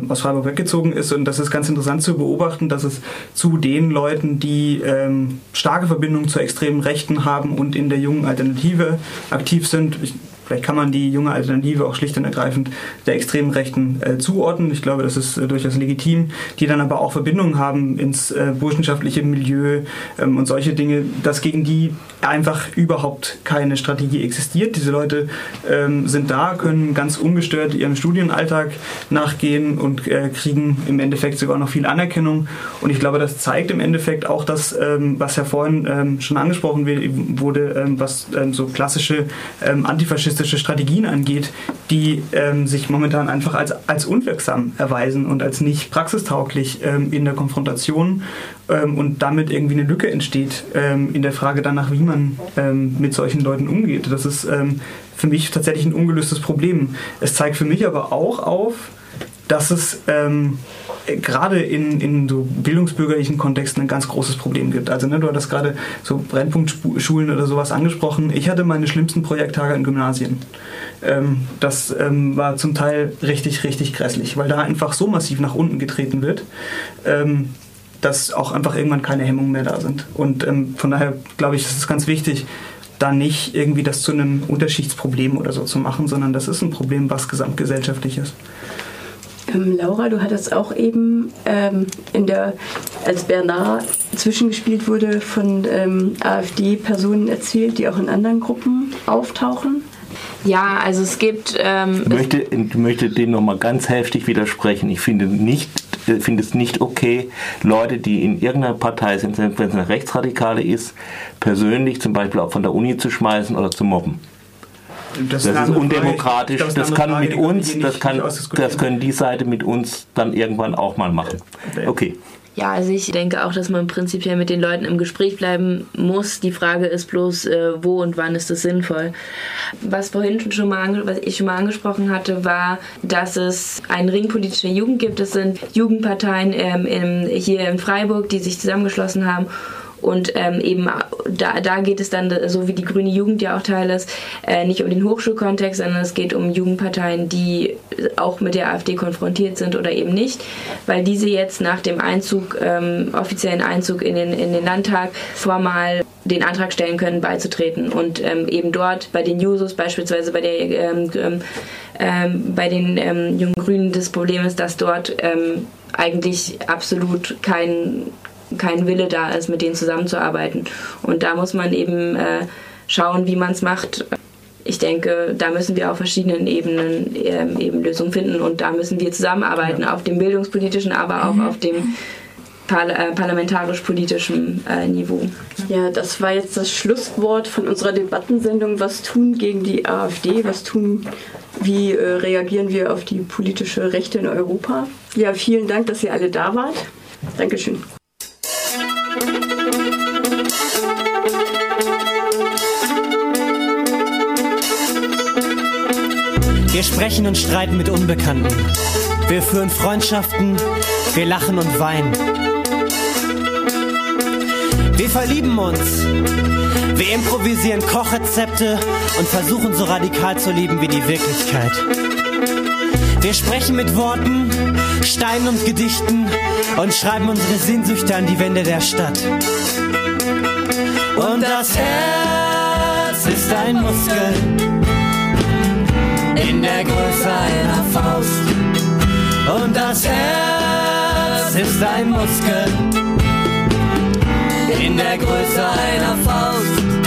aus Freiburg weggezogen ist. Und das ist ganz interessant zu beobachten, dass es zu den Leuten, die starke Verbindungen zur extremen Rechten haben und in der jungen Alternative aktiv sind. Ich Vielleicht kann man die junge Alternative auch schlicht und ergreifend der extremen Rechten äh, zuordnen. Ich glaube, das ist äh, durchaus legitim. Die dann aber auch Verbindungen haben ins äh, burschenschaftliche Milieu ähm, und solche Dinge, dass gegen die einfach überhaupt keine Strategie existiert. Diese Leute ähm, sind da, können ganz ungestört ihrem Studienalltag nachgehen und äh, kriegen im Endeffekt sogar noch viel Anerkennung. Und ich glaube, das zeigt im Endeffekt auch das, ähm, was ja vorhin ähm, schon angesprochen wurde, ähm, was ähm, so klassische antifaschistische antifaschistische Strategien angeht, die ähm, sich momentan einfach als, als unwirksam erweisen und als nicht praxistauglich ähm, in der Konfrontation ähm, und damit irgendwie eine Lücke entsteht ähm, in der Frage danach, wie man ähm, mit solchen Leuten umgeht. Das ist ähm, für mich tatsächlich ein ungelöstes Problem. Es zeigt für mich aber auch auf, dass es ähm, gerade in, in so bildungsbürgerlichen Kontexten ein ganz großes Problem gibt. Also ne, du hattest gerade so Brennpunktschulen oder sowas angesprochen. Ich hatte meine schlimmsten Projekttage in Gymnasien. Ähm, das ähm, war zum Teil richtig, richtig grässlich, weil da einfach so massiv nach unten getreten wird. Ähm, dass auch einfach irgendwann keine Hemmungen mehr da sind. Und ähm, von daher glaube ich, ist es ganz wichtig, da nicht irgendwie das zu einem Unterschichtsproblem oder so zu machen, sondern das ist ein Problem, was gesamtgesellschaftlich ist. Ähm, Laura, du hattest auch eben ähm, in der, als Bernard zwischengespielt wurde, von ähm, AfD-Personen erzählt, die auch in anderen Gruppen auftauchen. Ja, also es gibt. Ähm, ich, möchte, ich möchte dem nochmal ganz heftig widersprechen. Ich finde nicht finde es nicht okay, Leute, die in irgendeiner Partei sind, wenn es eine Rechtsradikale ist, persönlich zum Beispiel auch von der Uni zu schmeißen oder zu mobben. Das, das ist undemokratisch. Frage, das, das kann Frage, mit uns, das, kann, das können die Seite mit uns dann irgendwann auch mal machen. Okay. Ja, also ich denke auch, dass man prinzipiell mit den Leuten im Gespräch bleiben muss. Die Frage ist bloß, äh, wo und wann ist das sinnvoll. Was vorhin schon mal, was ich schon mal angesprochen hatte, war, dass es einen Ring politischer Jugend gibt. Es sind Jugendparteien ähm, im, hier in Freiburg, die sich zusammengeschlossen haben und ähm, eben da, da geht es dann, so wie die Grüne Jugend ja auch Teil ist, äh, nicht um den Hochschulkontext, sondern es geht um Jugendparteien, die auch mit der AfD konfrontiert sind oder eben nicht, weil diese jetzt nach dem Einzug, ähm, offiziellen Einzug in den, in den Landtag formal den Antrag stellen können, beizutreten. Und ähm, eben dort bei den Jusos, beispielsweise bei der ähm, ähm, ähm, bei den ähm, jungen Grünen das Problem ist, dass dort ähm, eigentlich absolut kein kein Wille da ist, mit denen zusammenzuarbeiten. Und da muss man eben äh, schauen, wie man es macht. Ich denke, da müssen wir auf verschiedenen Ebenen ähm, eben Lösungen finden und da müssen wir zusammenarbeiten, ja. auf dem bildungspolitischen, aber auch mhm. auf dem äh, parlamentarisch-politischem äh, Niveau. Ja, das war jetzt das Schlusswort von unserer Debattensendung. Was tun gegen die AfD? Was tun, wie äh, reagieren wir auf die politische Rechte in Europa? Ja, vielen Dank, dass ihr alle da wart. Dankeschön. Wir sprechen und streiten mit Unbekannten. Wir führen Freundschaften, wir lachen und weinen. Wir verlieben uns. Wir improvisieren Kochrezepte und versuchen so radikal zu lieben wie die Wirklichkeit. Wir sprechen mit Worten, Steinen und Gedichten und schreiben unsere Sehnsüchte an die Wände der Stadt. Und das Herz ist ein Muskel in der Größe einer Faust. Und das Herz ist ein Muskel in der Größe einer Faust.